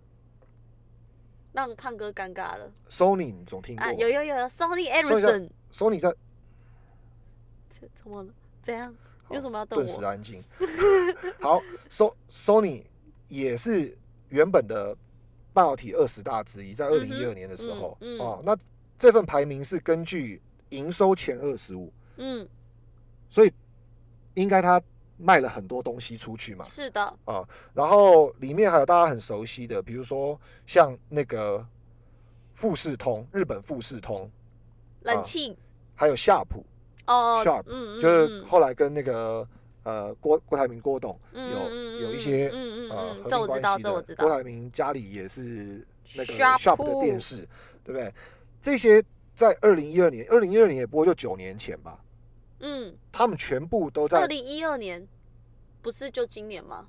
A: 让胖哥尴尬了
B: ，Sony 你总听过
A: 啊！有有有，Sony
B: Sony 在
A: 怎么了？怎样？
B: 好
A: 有什么要瞪
B: 顿时？安静。好，So Sony 也是原本的半导体二十大之一，在二零一二年的时候、
A: 嗯嗯
B: 哦，那这份排名是根据营收前二十五，
A: 嗯，
B: 所以应该它卖了很多东西出去嘛。
A: 是的，
B: 啊，然后里面还有大家很熟悉的，比如说像那个富士通，日本富士通，
A: 冷气
B: 还有夏普，
A: 哦
B: Sharp，
A: 嗯嗯，
B: 就是
A: 嗯
B: 后来跟那个呃郭郭台铭郭董
A: 嗯
B: 有
A: 嗯
B: 有一些
A: 嗯嗯
B: 呃
A: 嗯，
B: 合
A: 这我知道，
B: 并关系的。郭台铭家里也是那个
A: Sharp
B: Sharp 的电视，对不对？这些在二零一二年，二零一二年也不过就九年前吧，
A: 嗯，
B: 他们全部都在
A: 二
B: 在，
A: 零一二年不是就今年吗？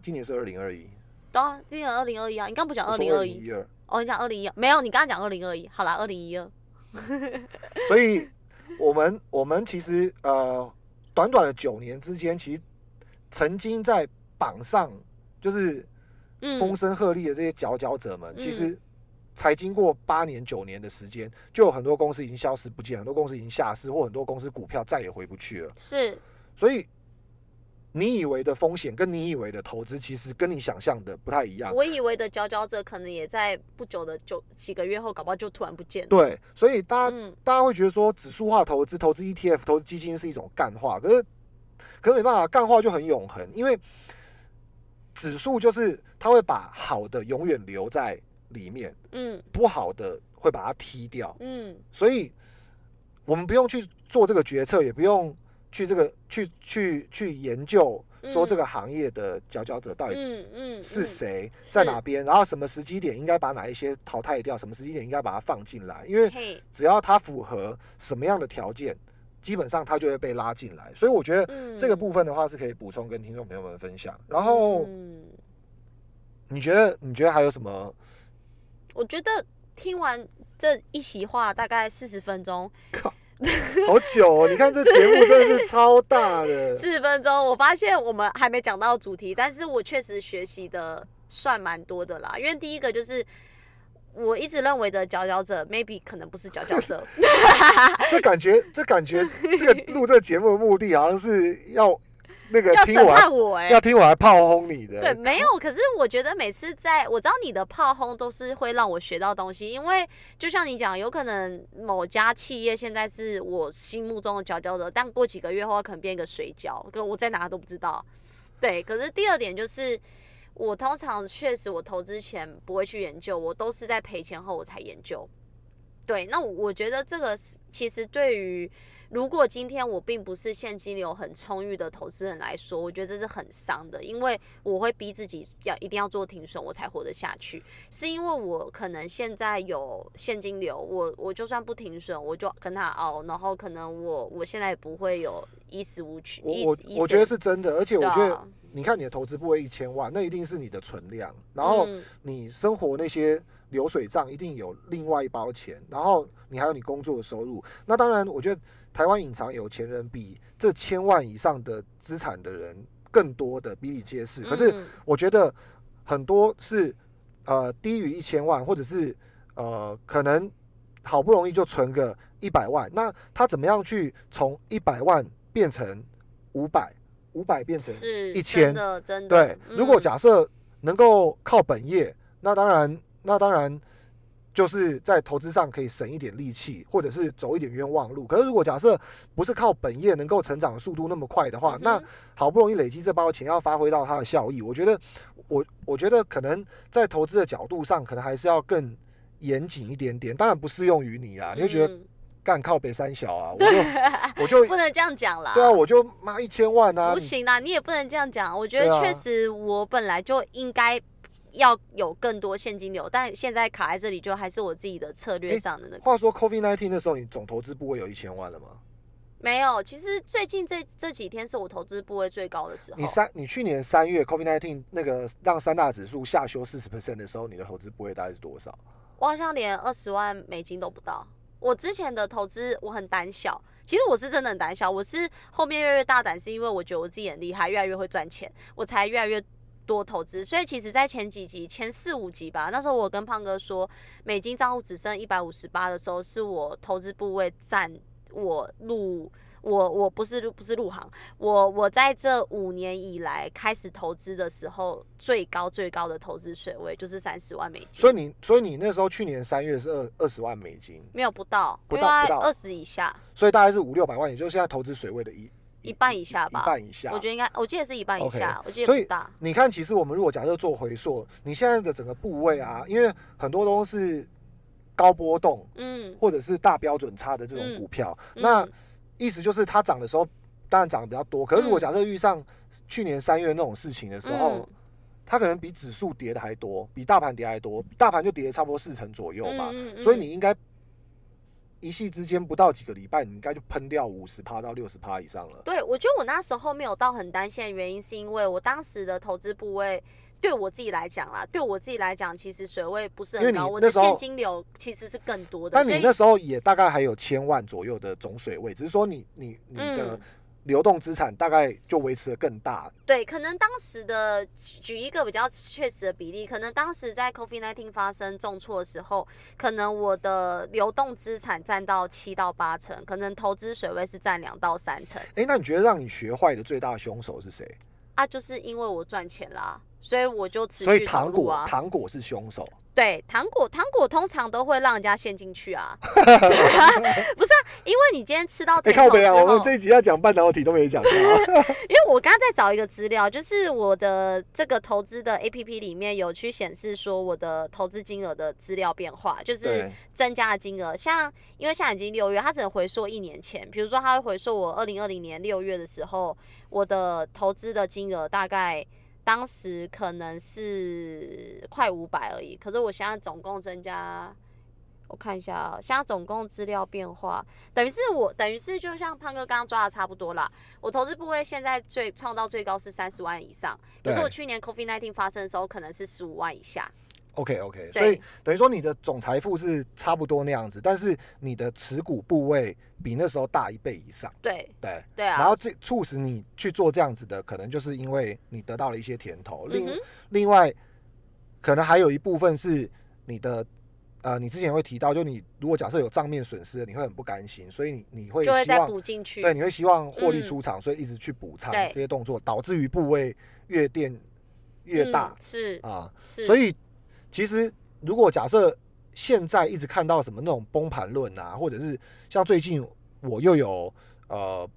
B: 今年是二零二一，
A: 对啊，今年二零二一啊，你刚不讲二零二一？哦，你讲二零一，没有，你刚刚讲二零二一。好啦，二零一二。
B: 所以我们我们其实呃，短短的九年之间，其实曾经在榜上就是
A: 嗯，
B: 风声鹤唳的这些佼佼者们，
A: 嗯
B: 其实才经过八年九年的时间，就有很多公司已经消失不见，很多公司已经下市，或很多公司股票再也回不去了。
A: 是，
B: 所以你以为的风险跟你以为的投资，其实跟你想象的不太一样。
A: 我以为的佼佼者可能也在不久的九几个月后，搞不好就突然不见了。
B: 对，所以大家
A: 嗯，
B: 大家会觉得说指数化投资、投资 ETF、投资基金是一种干化，可是可是没办法，干化就很永恒，因为指数就是它会把好的永远留在里面，
A: 嗯
B: 不好的会把它踢掉，
A: 嗯，
B: 所以我们不用去做这个决策，也不用去这个去去去研究说这个行业的佼佼者到底
A: 嗯嗯，
B: 是
A: 嗯？
B: 谁在哪边，然后什么时机点应该把哪一些淘汰掉，什么时机点应该把它放进来，因为，只要它符合什么样的条件，基本上它就会被拉进来。所以我觉得
A: 嗯，
B: 这个部分的话是可以补充跟听众朋友们分享。然后
A: 嗯，
B: 你觉得你觉得还有什么？
A: 我觉得听完这一席话大概四十分钟，
B: 好久哦！你看这节目真的是超大的，
A: 四十分钟，我发现我们还没讲到主题，但是我确实学习的算蛮多的啦。因为第一个就是我一直认为的佼佼者，maybe 可能不是佼佼者，
B: 这感觉这感觉这个录这个节目的目的好像是要那个
A: 要审
B: 听我还
A: 判我哎、
B: 要听我来炮轰你的。
A: 对，没有。可是我觉得每次在我知道你的炮轰都是会让我学到东西，因为就像你讲，有可能某家企业现在是我心目中的佼佼者，但过几个月后它可能变一个水饺，跟我在哪都不知道。对，可是第二点就是。我通常确实，我投资前不会去研究，我都是在赔钱后我才研究。对，那我我觉得这个是其实对于如果今天我并不是现金流很充裕的投资人来说，我觉得这是很伤的，因为我会逼自己要一定要做停损，我才活得下去。是因为我可能现在有现金流，我我就算不停损，我就跟他熬，然后可能我我现在也不会有衣食无缺。
B: 我我觉得是真的，而且我觉得
A: 啊
B: 你看你的投资部位一千万，那一定是你的存量，然后
A: 嗯
B: 你生活那些流水账一定有另外一包钱，然后你还有你工作的收入。那当然，我觉得台湾隐藏有钱人比这千万以上的资产的人更多的比比皆是。可是
A: 嗯
B: 我觉得很多是呃低于一千万，或者是呃可能好不容易就存个一百万，那他怎么样去从一百万变成五百，五百变成一千
A: 真的真的。
B: 对，如果
A: 嗯。
B: 假设能够靠本业，那当然，那当然就是在投资上可以省一点力气，或者是走一点冤枉路。可是如果假设不是靠本业能够成长的速度那么快的话，
A: 嗯
B: 那好不容易累积这包钱，要发挥到它的效益，我觉得，我我觉得可能在投资的角度上，可能还是要更严谨一点点。当然不适用于你啊，你就觉得
A: 嗯
B: 干靠北三小啊，我就我就
A: 不能这样讲啦。
B: 对啊，我就妈一千万啊
A: 不，行啦，你也不能这样讲。我觉得确实，我本来就应该要有更多现金流，但现在卡在这里，就还是我自己的策略上的那个。
B: 话说 COVID nineteen 的时候，你总投资部位有一千万了吗？
A: 没有，其实最近这这几天是我投资部位最高的时候。
B: 你三，你去年三月 COVID nineteen 那个让三大指数下修四十 percent 的时候，你的投资部位大概是多少？
A: 我好像连二十万美金都不到。我之前的投资我很胆小，其实我是真的很胆小。我是后面越来越大胆，是因为我觉得我自己很厉害，越来越会赚钱，我才越来越多投资。所以其实，在前几集、前四五集吧，那时候我跟胖哥说，美金账户只剩一百五十八的时候，是我投资部位占我入。我我不是不是入行，我我在这五年以来开始投资的时候，最高最高的投资水位就是三十万美金。
B: 所以你所以你那时候去年三月是二二十万美金，
A: 没有不到，
B: 不到不到
A: 二十以下，
B: 所以大概是五六百万，也就是现在投资水位的一
A: 一半以下吧，
B: 一半以下。
A: 我觉得应该，我记得是一半以下，我记得
B: 所以
A: 大。
B: 你看，其实我们如果假设做回溯，你现在的整个部位啊，因为很多都是高波动，嗯，或者是大标准差的这种股票，那。意思就是它涨的时候，当然涨得比较多。可是如果假设遇上去年三月那种事情的时候，它可能比指数跌的还多，比大盘跌还多，大盘就跌了差不多四成左右嘛。所以你应该一夕之间不到几个礼拜，你应该就喷掉五十趴到六十趴以上了。
A: 对，我觉得我那时候没有到很担心的原因，是因为我当时的投资部位。对我自己来讲啦，对我自己来讲，其实水位不是很高，我的现金流其实是更多的。
B: 但你那时候也大概还有千万左右的总水位，只是说你你你的流动资产大概就维持的更大。
A: 对，可能当时的举一个比较确实的比例，可能当时在 COVID nineteen 发生重挫的时候，可能我的流动资产占到七到八成，可能投资水位是占两到三成。
B: 哎，那你觉得让你学坏的最大凶手是谁？
A: 啊，就是因为我赚钱啦。所以我就持续
B: 所以糖果糖果是凶手。
A: 对，糖果糖果通常都会让人家陷进去 啊。不是啊，因为你今天吃到。
B: 哎，靠北啊！我们这一集要讲半导体都没讲。因
A: 为我刚刚在找一个资料，就是我的这个投资的 A P P 里面有去显示说我的投资金额的资料变化，就是增加的金额。像因为现在已经六月，它只能回溯一年前。比如说，它会回溯我二零二零年六月的时候，我的投资的金额大概。当时可能是快五百而已，可是我现在总共增加，我看一下啊，现在总共资料变化，等于是我等于是就像胖哥刚刚抓的差不多啦。我投资部位现在最创到最高是三十万以上，可是我去年 COVID nineteen 发生的时候可能是十五万以下。
B: OK OK，所以等于说你的总财富是差不多那样子，但是你的持股部位比那时候大一倍以上。
A: 对
B: 对
A: 对啊。
B: 然后这促使你去做这样子的，可能就是因为你得到了一些甜头。另另外，可能还有一部分是你的呃，你之前会提到，就你如果假设有账面损失，你会很不甘心，所以你你会希望
A: 补进去。
B: 对，你会希望获利出场，所以一直去补仓这些动作，导致于部位越垫越大。
A: 是
B: 啊，所以。其实，如果假设现在一直看到什么那种崩盘论啊，或者是像最近我又有呃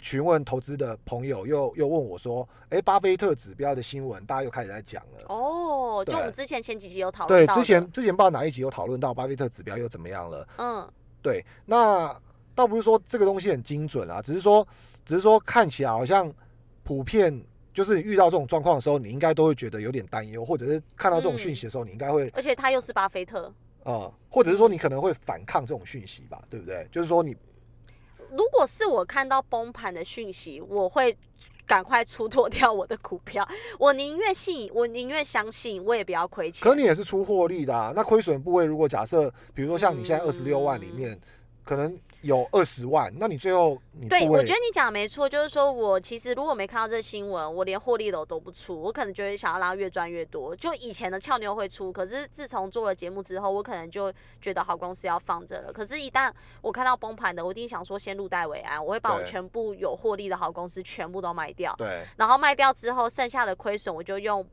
B: 询问投资的朋友，又又问我说，哎，巴菲特指标的新闻，大家又开始在讲了。
A: 哦，就我们之前前几集有讨论
B: 对，之前之前不知道哪一集有讨论到巴菲特指标又怎么样了。嗯，对，那倒不是说这个东西很精准啊，只是说只是说看起来好像普遍。就是遇到这种状况的时候，你应该都会觉得有点担忧，或者是看到这种讯息的时候，你应该会，
A: 而且他又是巴菲特
B: 啊，或者是说你可能会反抗这种讯息吧，对不对？就是说你，
A: 如果是我看到崩盘的讯息，我会赶快出脱掉我的股票，我宁愿信，我宁愿相信，我也不要亏钱。
B: 可你也是出获利的啊，那亏损部位如果假设，比如说像你现在二十六万里面，可能。有二十万，那你最后你
A: 对我觉得你讲的没错，就是说我其实如果没看到这新闻，我连获利都都不出，我可能就会想要让它越赚越多。就以前的俏妞会出，可是自从做了节目之后，我可能就觉得好公司要放着了。可是，一旦我看到崩盘的，我一定想说先入袋为安，我会把我全部有获利的好公司全部都卖掉。
B: 对，
A: 然后卖掉之后，剩下的亏损我就用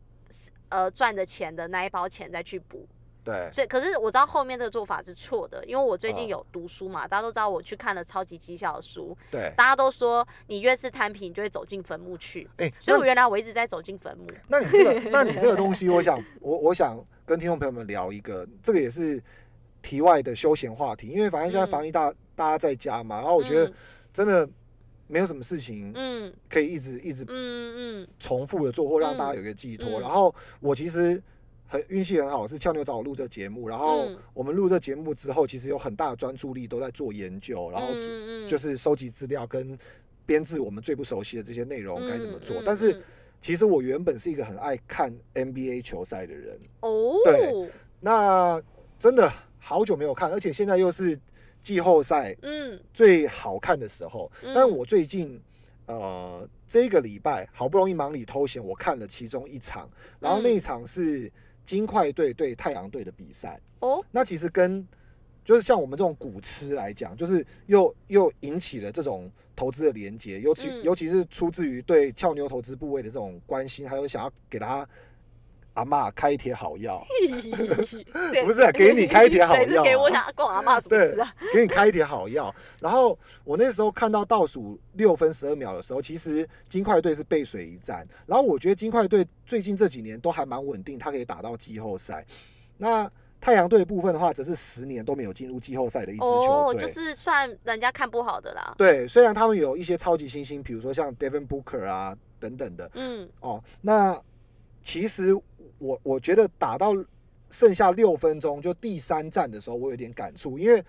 A: 呃赚的钱的那一包钱再去补。
B: 对，
A: 所以可是我知道后面这个做法是错的，因为我最近有读书嘛，大家都知道我去看了超级绩效的书，
B: 对，
A: 大家都说你越是摊平，就会走进坟墓去，哎，所以我原来我一直在走进坟墓。
B: 那你这个，那你这个东西，我想我我想跟听众朋友们聊一个，这个也是题外的休闲话题，因为反正现在防疫大大家在家嘛，然后我觉得真的没有什么事情，嗯，可以一直一直嗯嗯重复的做，或让大家有一个寄托。然后我其实。很运气很好，是俏妞找我录这节目，然后我们录这节目之后，其实有很大的专注力都在做研究，然后就是收集资料跟编制我们最不熟悉的这些内容该怎么做。但是其实我原本是一个很爱看 NBA 球赛的人
A: 哦，
B: 对，那。真的好久没有看，而且现在又是季后赛
A: 嗯
B: 最好看的时候。
A: 嗯
B: 但我最近呃这个礼拜好不容易忙里偷闲，我看了其中一场，然后那一场是金块队对太阳队的比赛。
A: 哦，
B: 那其实跟就是像我们这种股痴来讲，就是又又引起了这种投资的连接，尤其、
A: 嗯
B: 尤其是出自于对俏妞投资部位的这种关心，还有想要给他阿妈开一帖好药，不是啊给你开一帖好药啊
A: 给我想跟我阿妈什么
B: 对
A: 事啊？，
B: 给你开一帖好药。然后我那时候看到倒数六分十二秒的时候，其实金块队是背水一战。然后我觉得金块队最近这几年都还蛮稳定，他可以打到季后赛。那太阳队的部分的话，则是十年都没有进入季后赛的一支球
A: 哦，
B: 队。
A: 就是算人家看不好的啦。
B: 对，虽然他们有一些超级新星，比如说像 Devin Booker 啊等等的
A: 嗯
B: 哦，那其实我我觉得打到剩下六分钟，就第三战的时候，我有点感触，因为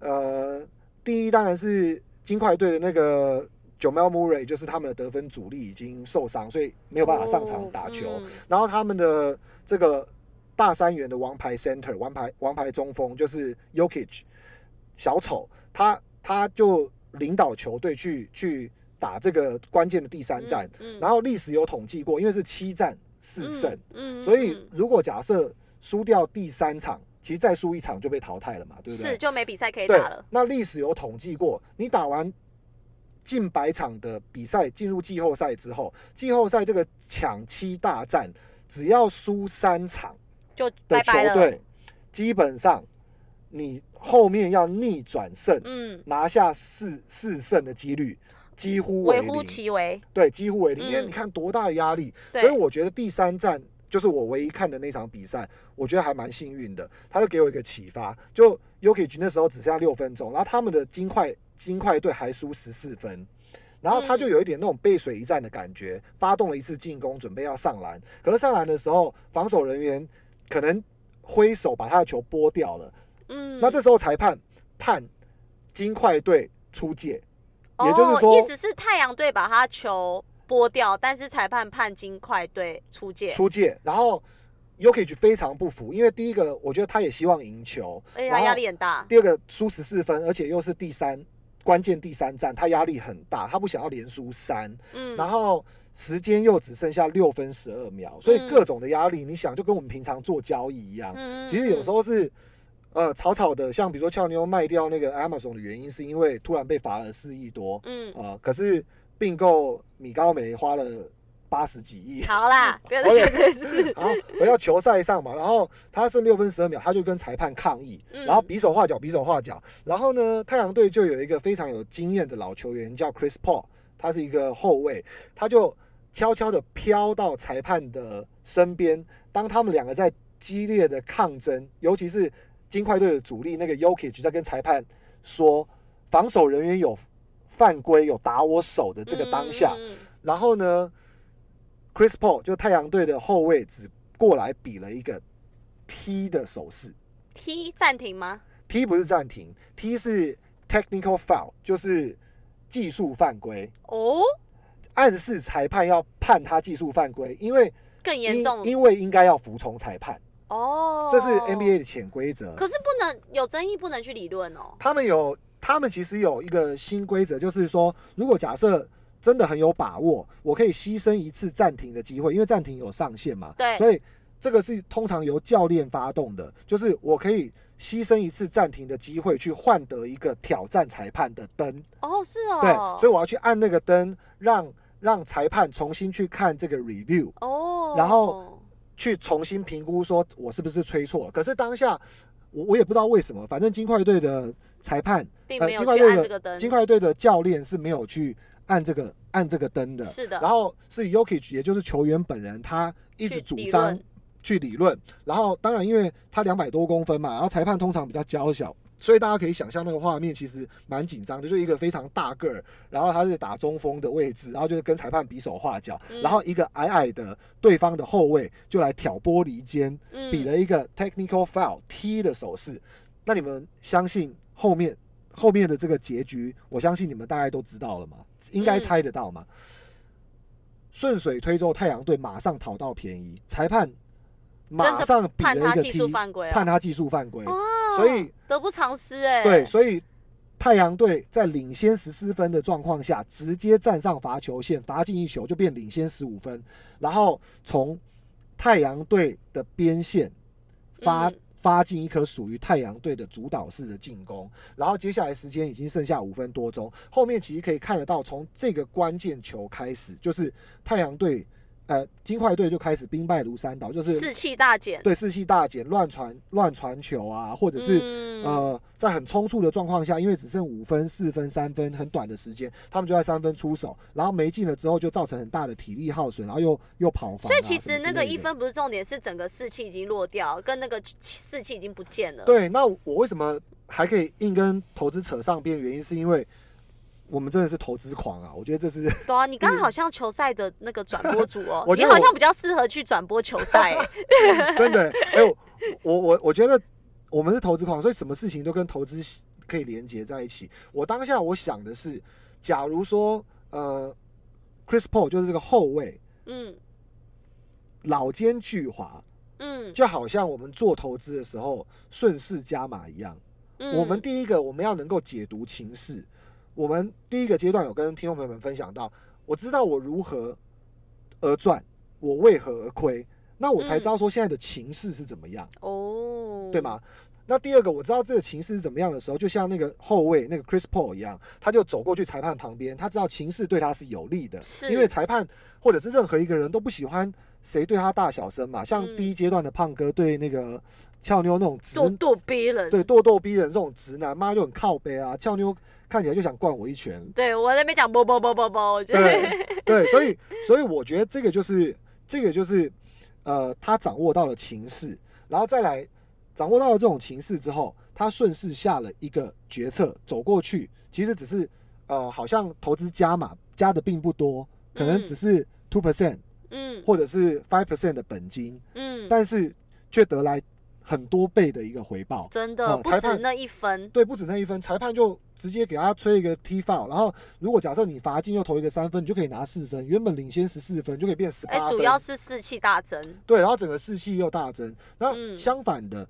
B: 呃，第一当然是金块队的那个 Jamal Murray，就是他们的得分主力已经受伤，所以没有办法上场打球。
A: 哦嗯
B: 然后他们的这个大三元的王牌 center 王牌王牌中锋就是 Yokich 小丑，他他就领导球队去去打这个关键的第三战。
A: 嗯
B: 然后历史有统计过，因为是七战四胜，
A: 嗯
B: 所以如果假设输掉第三场，其实再输一场就被淘汰了嘛，对不对？
A: 是就没比赛可以打了。，
B: 那历史有统计过，你打完近百场的比赛，进入季后赛之后，季后赛这个抢七大战，只要输三场
A: 就
B: 的。球队，基本上你后面要逆转胜，
A: 嗯，
B: 拿下四四胜的几率几乎为
A: 微乎
B: 零。
A: 其微。
B: 对，几乎为零，因为
A: 嗯
B: 你看多大的压力。所以我觉得第三站就是我唯一看的那场比赛，我觉得还蛮幸运的。他就给我一个启发，就 Yokich 那时候只剩下六分钟，然后他们的金块金块队还输十四分。然后他就有一点那种背水一战的感觉，发动了一次进攻，准备要上篮。可是上篮的时候，防守人员可能挥手把他的球拨掉了。
A: 嗯，
B: 那这时候裁判判金块队出界，也就是
A: 哦
B: 说
A: 意思是太阳队把他球拨掉，但是裁判判金块队出界，
B: 出界，然后 Yokich 非常不服，因为第一个我觉得他也希望赢球，
A: 他压力很大。
B: 第二个输十四分，而且又是第三关键第三战，他压力很大，他不想要连输三，
A: 嗯，
B: 然后时间又只剩下六分十二秒，所以
A: 嗯
B: 各种的压力，你想就跟我们平常做交易一样，
A: 嗯
B: 其实有时
A: 候
B: 候是。呃，草草的，像比如说俏妞卖掉那个 Amazon 的原因，是因为突然被罚了四亿多，
A: 嗯，
B: 呃，可是并购米高梅花了八十几亿，
A: 好啦，不要再讲这件事。
B: 然后回到球赛上嘛，然后他剩六分十二秒，他就跟裁判抗议，
A: 嗯
B: 然后比手画脚，比手画脚。然后呢，太阳队就有一个非常有经验的老球员叫 Chris Paul，他是一个后卫，他就悄悄的飘到裁判的身边，当他们两个在激烈的抗争，尤其是金块队的主力那个 Yokich 在跟裁判说防守人员有犯规，有打我手的这个当下，然后呢，Chris Paul 就太阳队的后卫只过来比了一个 T 的手势
A: ，T 暂停吗
B: ？，T 不是暂停，T 是 technical foul，就是技术犯规，
A: 哦，
B: 暗示裁判要判他技术犯规，因为
A: 更严重
B: 因为应该要服从裁判，
A: 哦。
B: 这是 NBA 的潜规则。
A: 可是不能有争议，不能去理论哦。
B: 他们有，他们其实有一个新规则，就是说，如果假设真的很有把握，我可以牺牲一次暂停的机会，因为暂停有上限嘛，
A: 对
B: 所以这个是通常由教练发动的，就是我可以牺牲一次暂停的机会，去换得一个挑战裁判的灯，
A: 哦，是哦
B: 对
A: 哦。，
B: 所以我要去按那个灯，让让裁判重新去看这个 review，
A: 哦，
B: 然后去重新评估说我是不是吹错了。可是当下我我也不知道为什么，反正金块队的裁判呃
A: 并没有去
B: 金块队的
A: 按这个灯。
B: 金块队的教练是没有去按这个按这个灯的，
A: 是的，
B: 然后是 Yokich，也就是球员本人，他一直主张去理论，然后当然因为他两百多公分嘛，然后裁判通常比较娇小。所以大家可以想象那个画面其实蛮紧张的，就是一个非常大个儿，然后他是打中锋的位置，然后就是跟裁判比手画脚，
A: 嗯
B: 然后一个矮矮的对方的后卫就来挑拨离间，
A: 嗯
B: 比了一个 technical foul T 的手势。那你们相信后面后面的这个结局？我相信你们大概都知道了嘛，应该猜得到嘛。顺水推舟，太阳队马上讨到便宜，裁判马上比了一个
A: 判他技术犯规啊，
B: 判他技术犯规，
A: 哦
B: 所以
A: 得不偿失哎。
B: 对，所以太阳队在领先十四分的状况下，直接站上罚球线，罚进一球就变领先十五分，然后从太阳队的边线发、
A: 嗯。
B: 发进一颗属于太阳队的主导式的进攻，然后接下来时间已经剩下五分多钟，后面其实可以看得到，从这个关键球开始，就是太阳队。呃，金块队就开始兵败如山倒，就是
A: 士气大减，
B: 对士气大减，乱传乱传球啊，或者是、
A: 嗯
B: 呃，在很冲突的状况下，因为只剩五分、四分、三分，很短的时间，他们就在三分出手，然后没进了之后，就造成很大的体力耗损，然后又又跑防啊、
A: 所以其实那个。一分不是重点，是整个士气已经落掉，跟那个士气已经不见了。
B: 对，那我为什么还可以硬跟投资扯上边？原因是因为我们真的是投资狂啊！我觉得这是
A: 对啊，你刚刚 好像球赛的那个转播组哦 你好像比较适合去转播球赛欸。
B: 真的。哎、呦，我我我觉得我们是投资狂，所以什么事情都跟投资可以连接在一起。我当下我想的是，假如说呃，Chris Paul 就是这个后卫。
A: 嗯
B: 老奸巨猾，
A: 嗯
B: 就好像我们做投资的时候顺势加码一样。
A: 嗯，
B: 我们第一个我们要能够解读情势。我们第一个阶段有跟听众朋友们分享到，我知道我如何而赚，我为何而亏，那我才知道说现在的情势是怎么样，
A: 哦，
B: 对？吗？那第二个我知道这个情势是怎么样的时候，就像那个后卫那个 Chris Paul 一样，他就走过去裁判旁边，他知道情势对他是有利的，因为裁判或者是任何一个人都不喜欢谁对他大小声嘛。像
A: 嗯
B: 第一阶段的胖哥对那个俏妞那种直
A: 咄咄逼人。
B: 对咄咄逼人这种直男，妈就很靠背啊，俏妞看起来就想灌我一拳。
A: 对我在那边讲啵啵啵啵啵，我觉得
B: 对 对，所以所以我觉得这个就是这个就是呃，他掌握到了情势，然后再来掌握到了这种情势之后，他顺势下了一个决策，走过去，其实只是呃，好像投资加码加的并不多，可能
A: 嗯
B: 只是 two percent
A: 嗯。
B: 或者是 five percent 的本金，
A: 嗯，
B: 但是却得来很多倍的一个回报。
A: 真的不止那一分。
B: 对，不止那一分，裁判就直接给他吹一个 T foul，然后如果假设你罚进又投一个三分，你就可以拿四分，原本领先十四分就可以变十
A: 哎，
B: 八分。
A: 主要是士气大增。
B: 对，然后整个士气又大增。那
A: 嗯
B: 相反的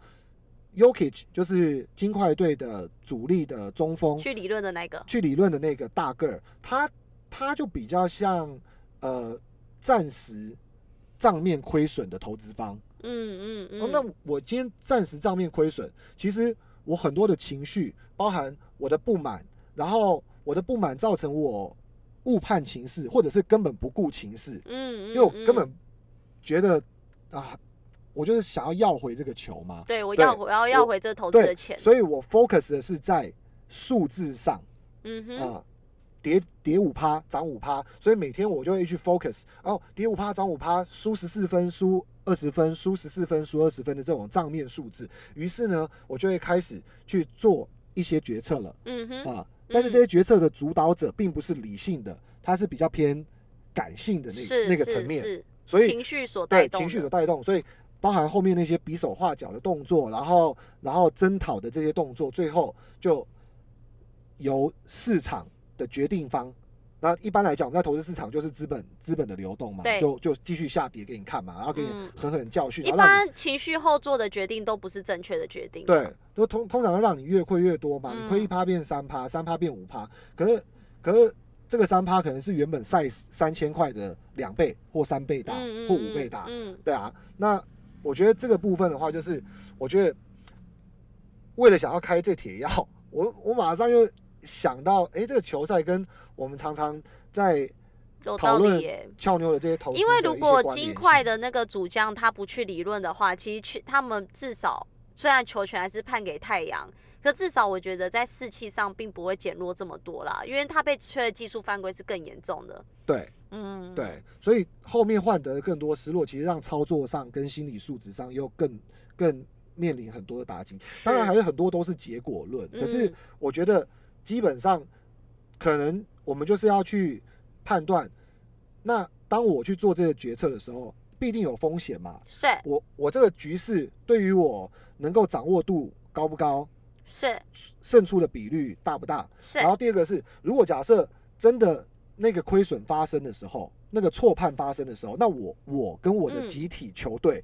B: y o k i c 就是金块队的主力的中锋，
A: 去理论的那个，
B: 去理论的那个大个儿，他他就比较像呃暂时账面亏损的投资方。
A: 嗯嗯
B: 哦，
A: 嗯，
B: 那我今天暂时账面亏损，其实我很多的情绪，包含我的不满，然后我的不满造成我误判情势，或者是根本不顾情势，
A: 嗯，
B: 因为我
A: 嗯
B: 根本觉得啊，我就是想要要回这个球嘛，
A: 对我要我要要回这投资的钱。
B: 所以我 focus 的是在数字上。
A: 嗯哼，
B: 啊。跌跌五趴，涨五趴，所以每天我就会去 focus 哦，跌五趴，涨五趴，输十四分，输二十分，输十四分，输二十分的这种账面数字。于是呢，我就会开始去做一些决策了
A: 嗯哼，
B: 啊。但是这些决策的主导者并不是理性的，他是比较偏感性的那那个层面，
A: 是
B: 所以
A: 情绪所带动
B: 情绪所带动，所以包含后面那些比手画脚的动作，然后然后征讨的这些动作，最后就由市场的决定方。那一般来讲，我们在投资市场就是资本资本的流动嘛，就就继续下跌给你看嘛，然后给你
A: 嗯
B: 狠狠教训，
A: 一般情绪后做的决定都不是正确的决定。
B: 对，就通通常让你越亏越多嘛，
A: 嗯
B: 你亏一趴变三趴，三趴变五趴，可是可是这个三趴可能是原本 size 三千块的两倍或三倍大、或五倍大，
A: 嗯，
B: 对啊，那我觉得这个部分的话，就是我觉得为了想要开这铁药，我我马上又想到，哎、这个球赛跟我们常常在
A: 有
B: 讨论。俏妞的这些投资
A: 因为如果金块的那个主将他不去理论的话，其实去他们至少虽然球权还是判给太阳，可至少我觉得在士气上并不会减弱这么多啦，因为他被吹的技术犯规是更严重的。
B: 对
A: 嗯，
B: 对，所以后面换得更多失落，其实让操作上跟心理素质上又更更面临很多的打击。当然还有很多都是结果论，可是
A: 嗯
B: 我觉得基本上可能我们就是要去判断，那当我去做这个决策的时候，必定有风险嘛。
A: 是。
B: 我我这个局势对于我能够掌握度高不高，
A: 是。
B: 胜出的比率大不大？
A: 是。
B: 然后第二个是，如果假设真的那个亏损发生的时候，那个错判发生的时候，那我我跟我的
A: 嗯
B: 集体球队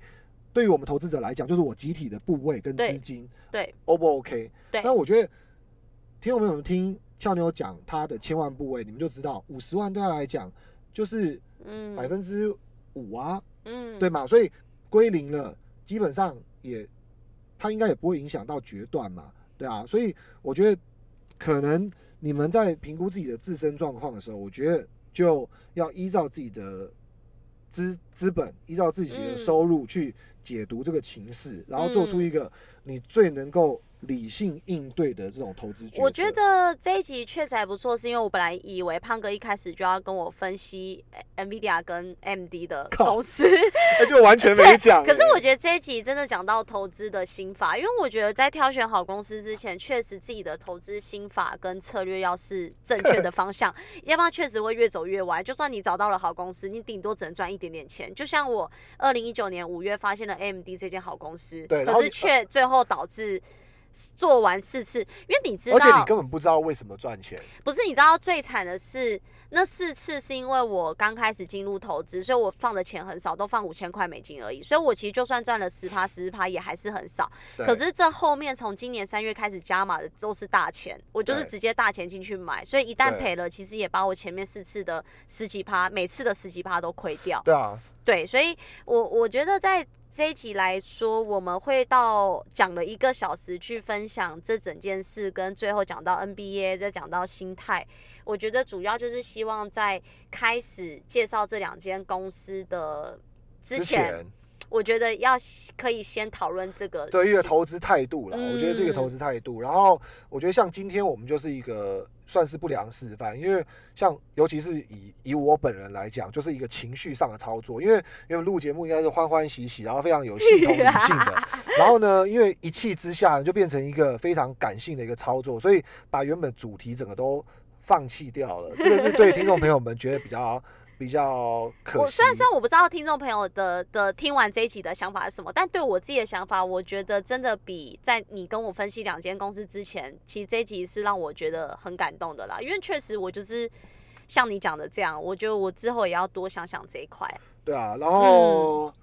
B: 对于我们投资者来讲，就是我集体的部位跟资金
A: 对。
B: O 不 OK？
A: 对。
B: 那我觉得听众朋友们听俏妞讲他的千万部位，你们就知道五十万对他来讲就是嗯百
A: 嗯
B: 分之五啊，
A: 嗯，
B: 对嘛？所以归零了，基本上也他应该也不会影响到决断嘛，对啊。所以我觉得可能你们在评估自己的自身状况的时候，我觉得就要依照自己的资资本，依照自己的
A: 嗯
B: 收入去解读这个情势，然后做出一个你最能够理性应对的这种投资决策。
A: 我觉得这一集确实还不错，是因为我本来以为胖哥一开始就要跟我分析呃 NVIDIA 跟 AMD 的公司，
B: 那 就完全没讲欸。
A: 可是我觉得这一集真的讲到投资的心法，因为我觉得在挑选好公司之前，确实自己的投资心法跟策略要是正确的方向，要不然确实会越走越歪。就算你找到了好公司，你顶多只能赚一点点钱。就像我二零一九年五月发现了 AMD 这间好公司，可是却最后导致。做完四次，因为你知道，
B: 而且你根本不知道为什么赚钱。
A: 不是，你知道最惨的是那四次是因为我刚开始进入投资，所以我放的钱很少，都放五千块美金而已。所以我其实就算赚了十趴、十趴，也还是很少。可是这后面从今年三月开始加码的都是大钱，我就是直接大钱进去买，所以一旦赔了，其实也把我前面四次的十几趴，每次的十几趴都亏掉。
B: 对啊，
A: 对，所以我我觉得在这一集来说，我们会到讲了一个小时去分享这整件事，跟最后讲到 NBA，再讲到心态。我觉得主要就是希望在开始介绍这两间公司的之
B: 之
A: 前，我觉得要可以先讨论这个
B: 对一个投资态度了，
A: 嗯
B: 我觉得是一个投资态度。然后我觉得像今天我们就是一个算是不良示范，因为像尤其是以以我本人来讲，就是一个情绪上的操作，因为因为录节目应该是欢欢喜喜，然后非常有系统理性的。然后呢，因为一气之下就变成一个非常感性的一个操作，所以把原本主题整个都放弃掉了。这个是对听众朋友们觉得比较比较可惜
A: 我虽。然说我不知道听众朋友的的听完这一集的想法是什么，但对我自己的想法，我觉得真的比在你跟我分析两间公司之前，其实这一集是让我觉得很感动的啦。因为确实我就是像你讲的这样，我觉得我之后也要多想想这一块。
B: 对啊，然
A: 嗯
B: 后、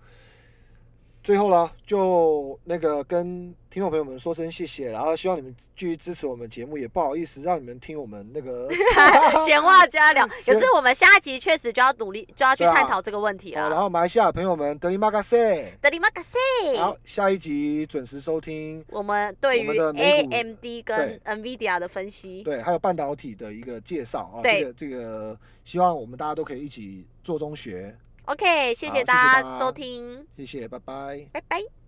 B: 最后呢，就那个跟听众朋友们说声谢谢，然后希望你们继续支持我们节目，也不好意思让你们听我们那个
A: 闲话家聊，可是我们下一集确实就要努力，就要去探讨这个问题
B: 啊，然。后马来西亚朋友们，德里玛卡塞，
A: 德里玛卡塞，
B: 好，下一集准时收听。
A: 我们对于 AMD 跟 NVIDIA 的分析，
B: 对，还有半导体的一个介绍啊，
A: 对。
B: 这个这个，希望我们大家都可以一起做中学
A: ，OK，谢
B: 谢大家
A: 收听，
B: 谢谢，拜拜。
A: 拜拜。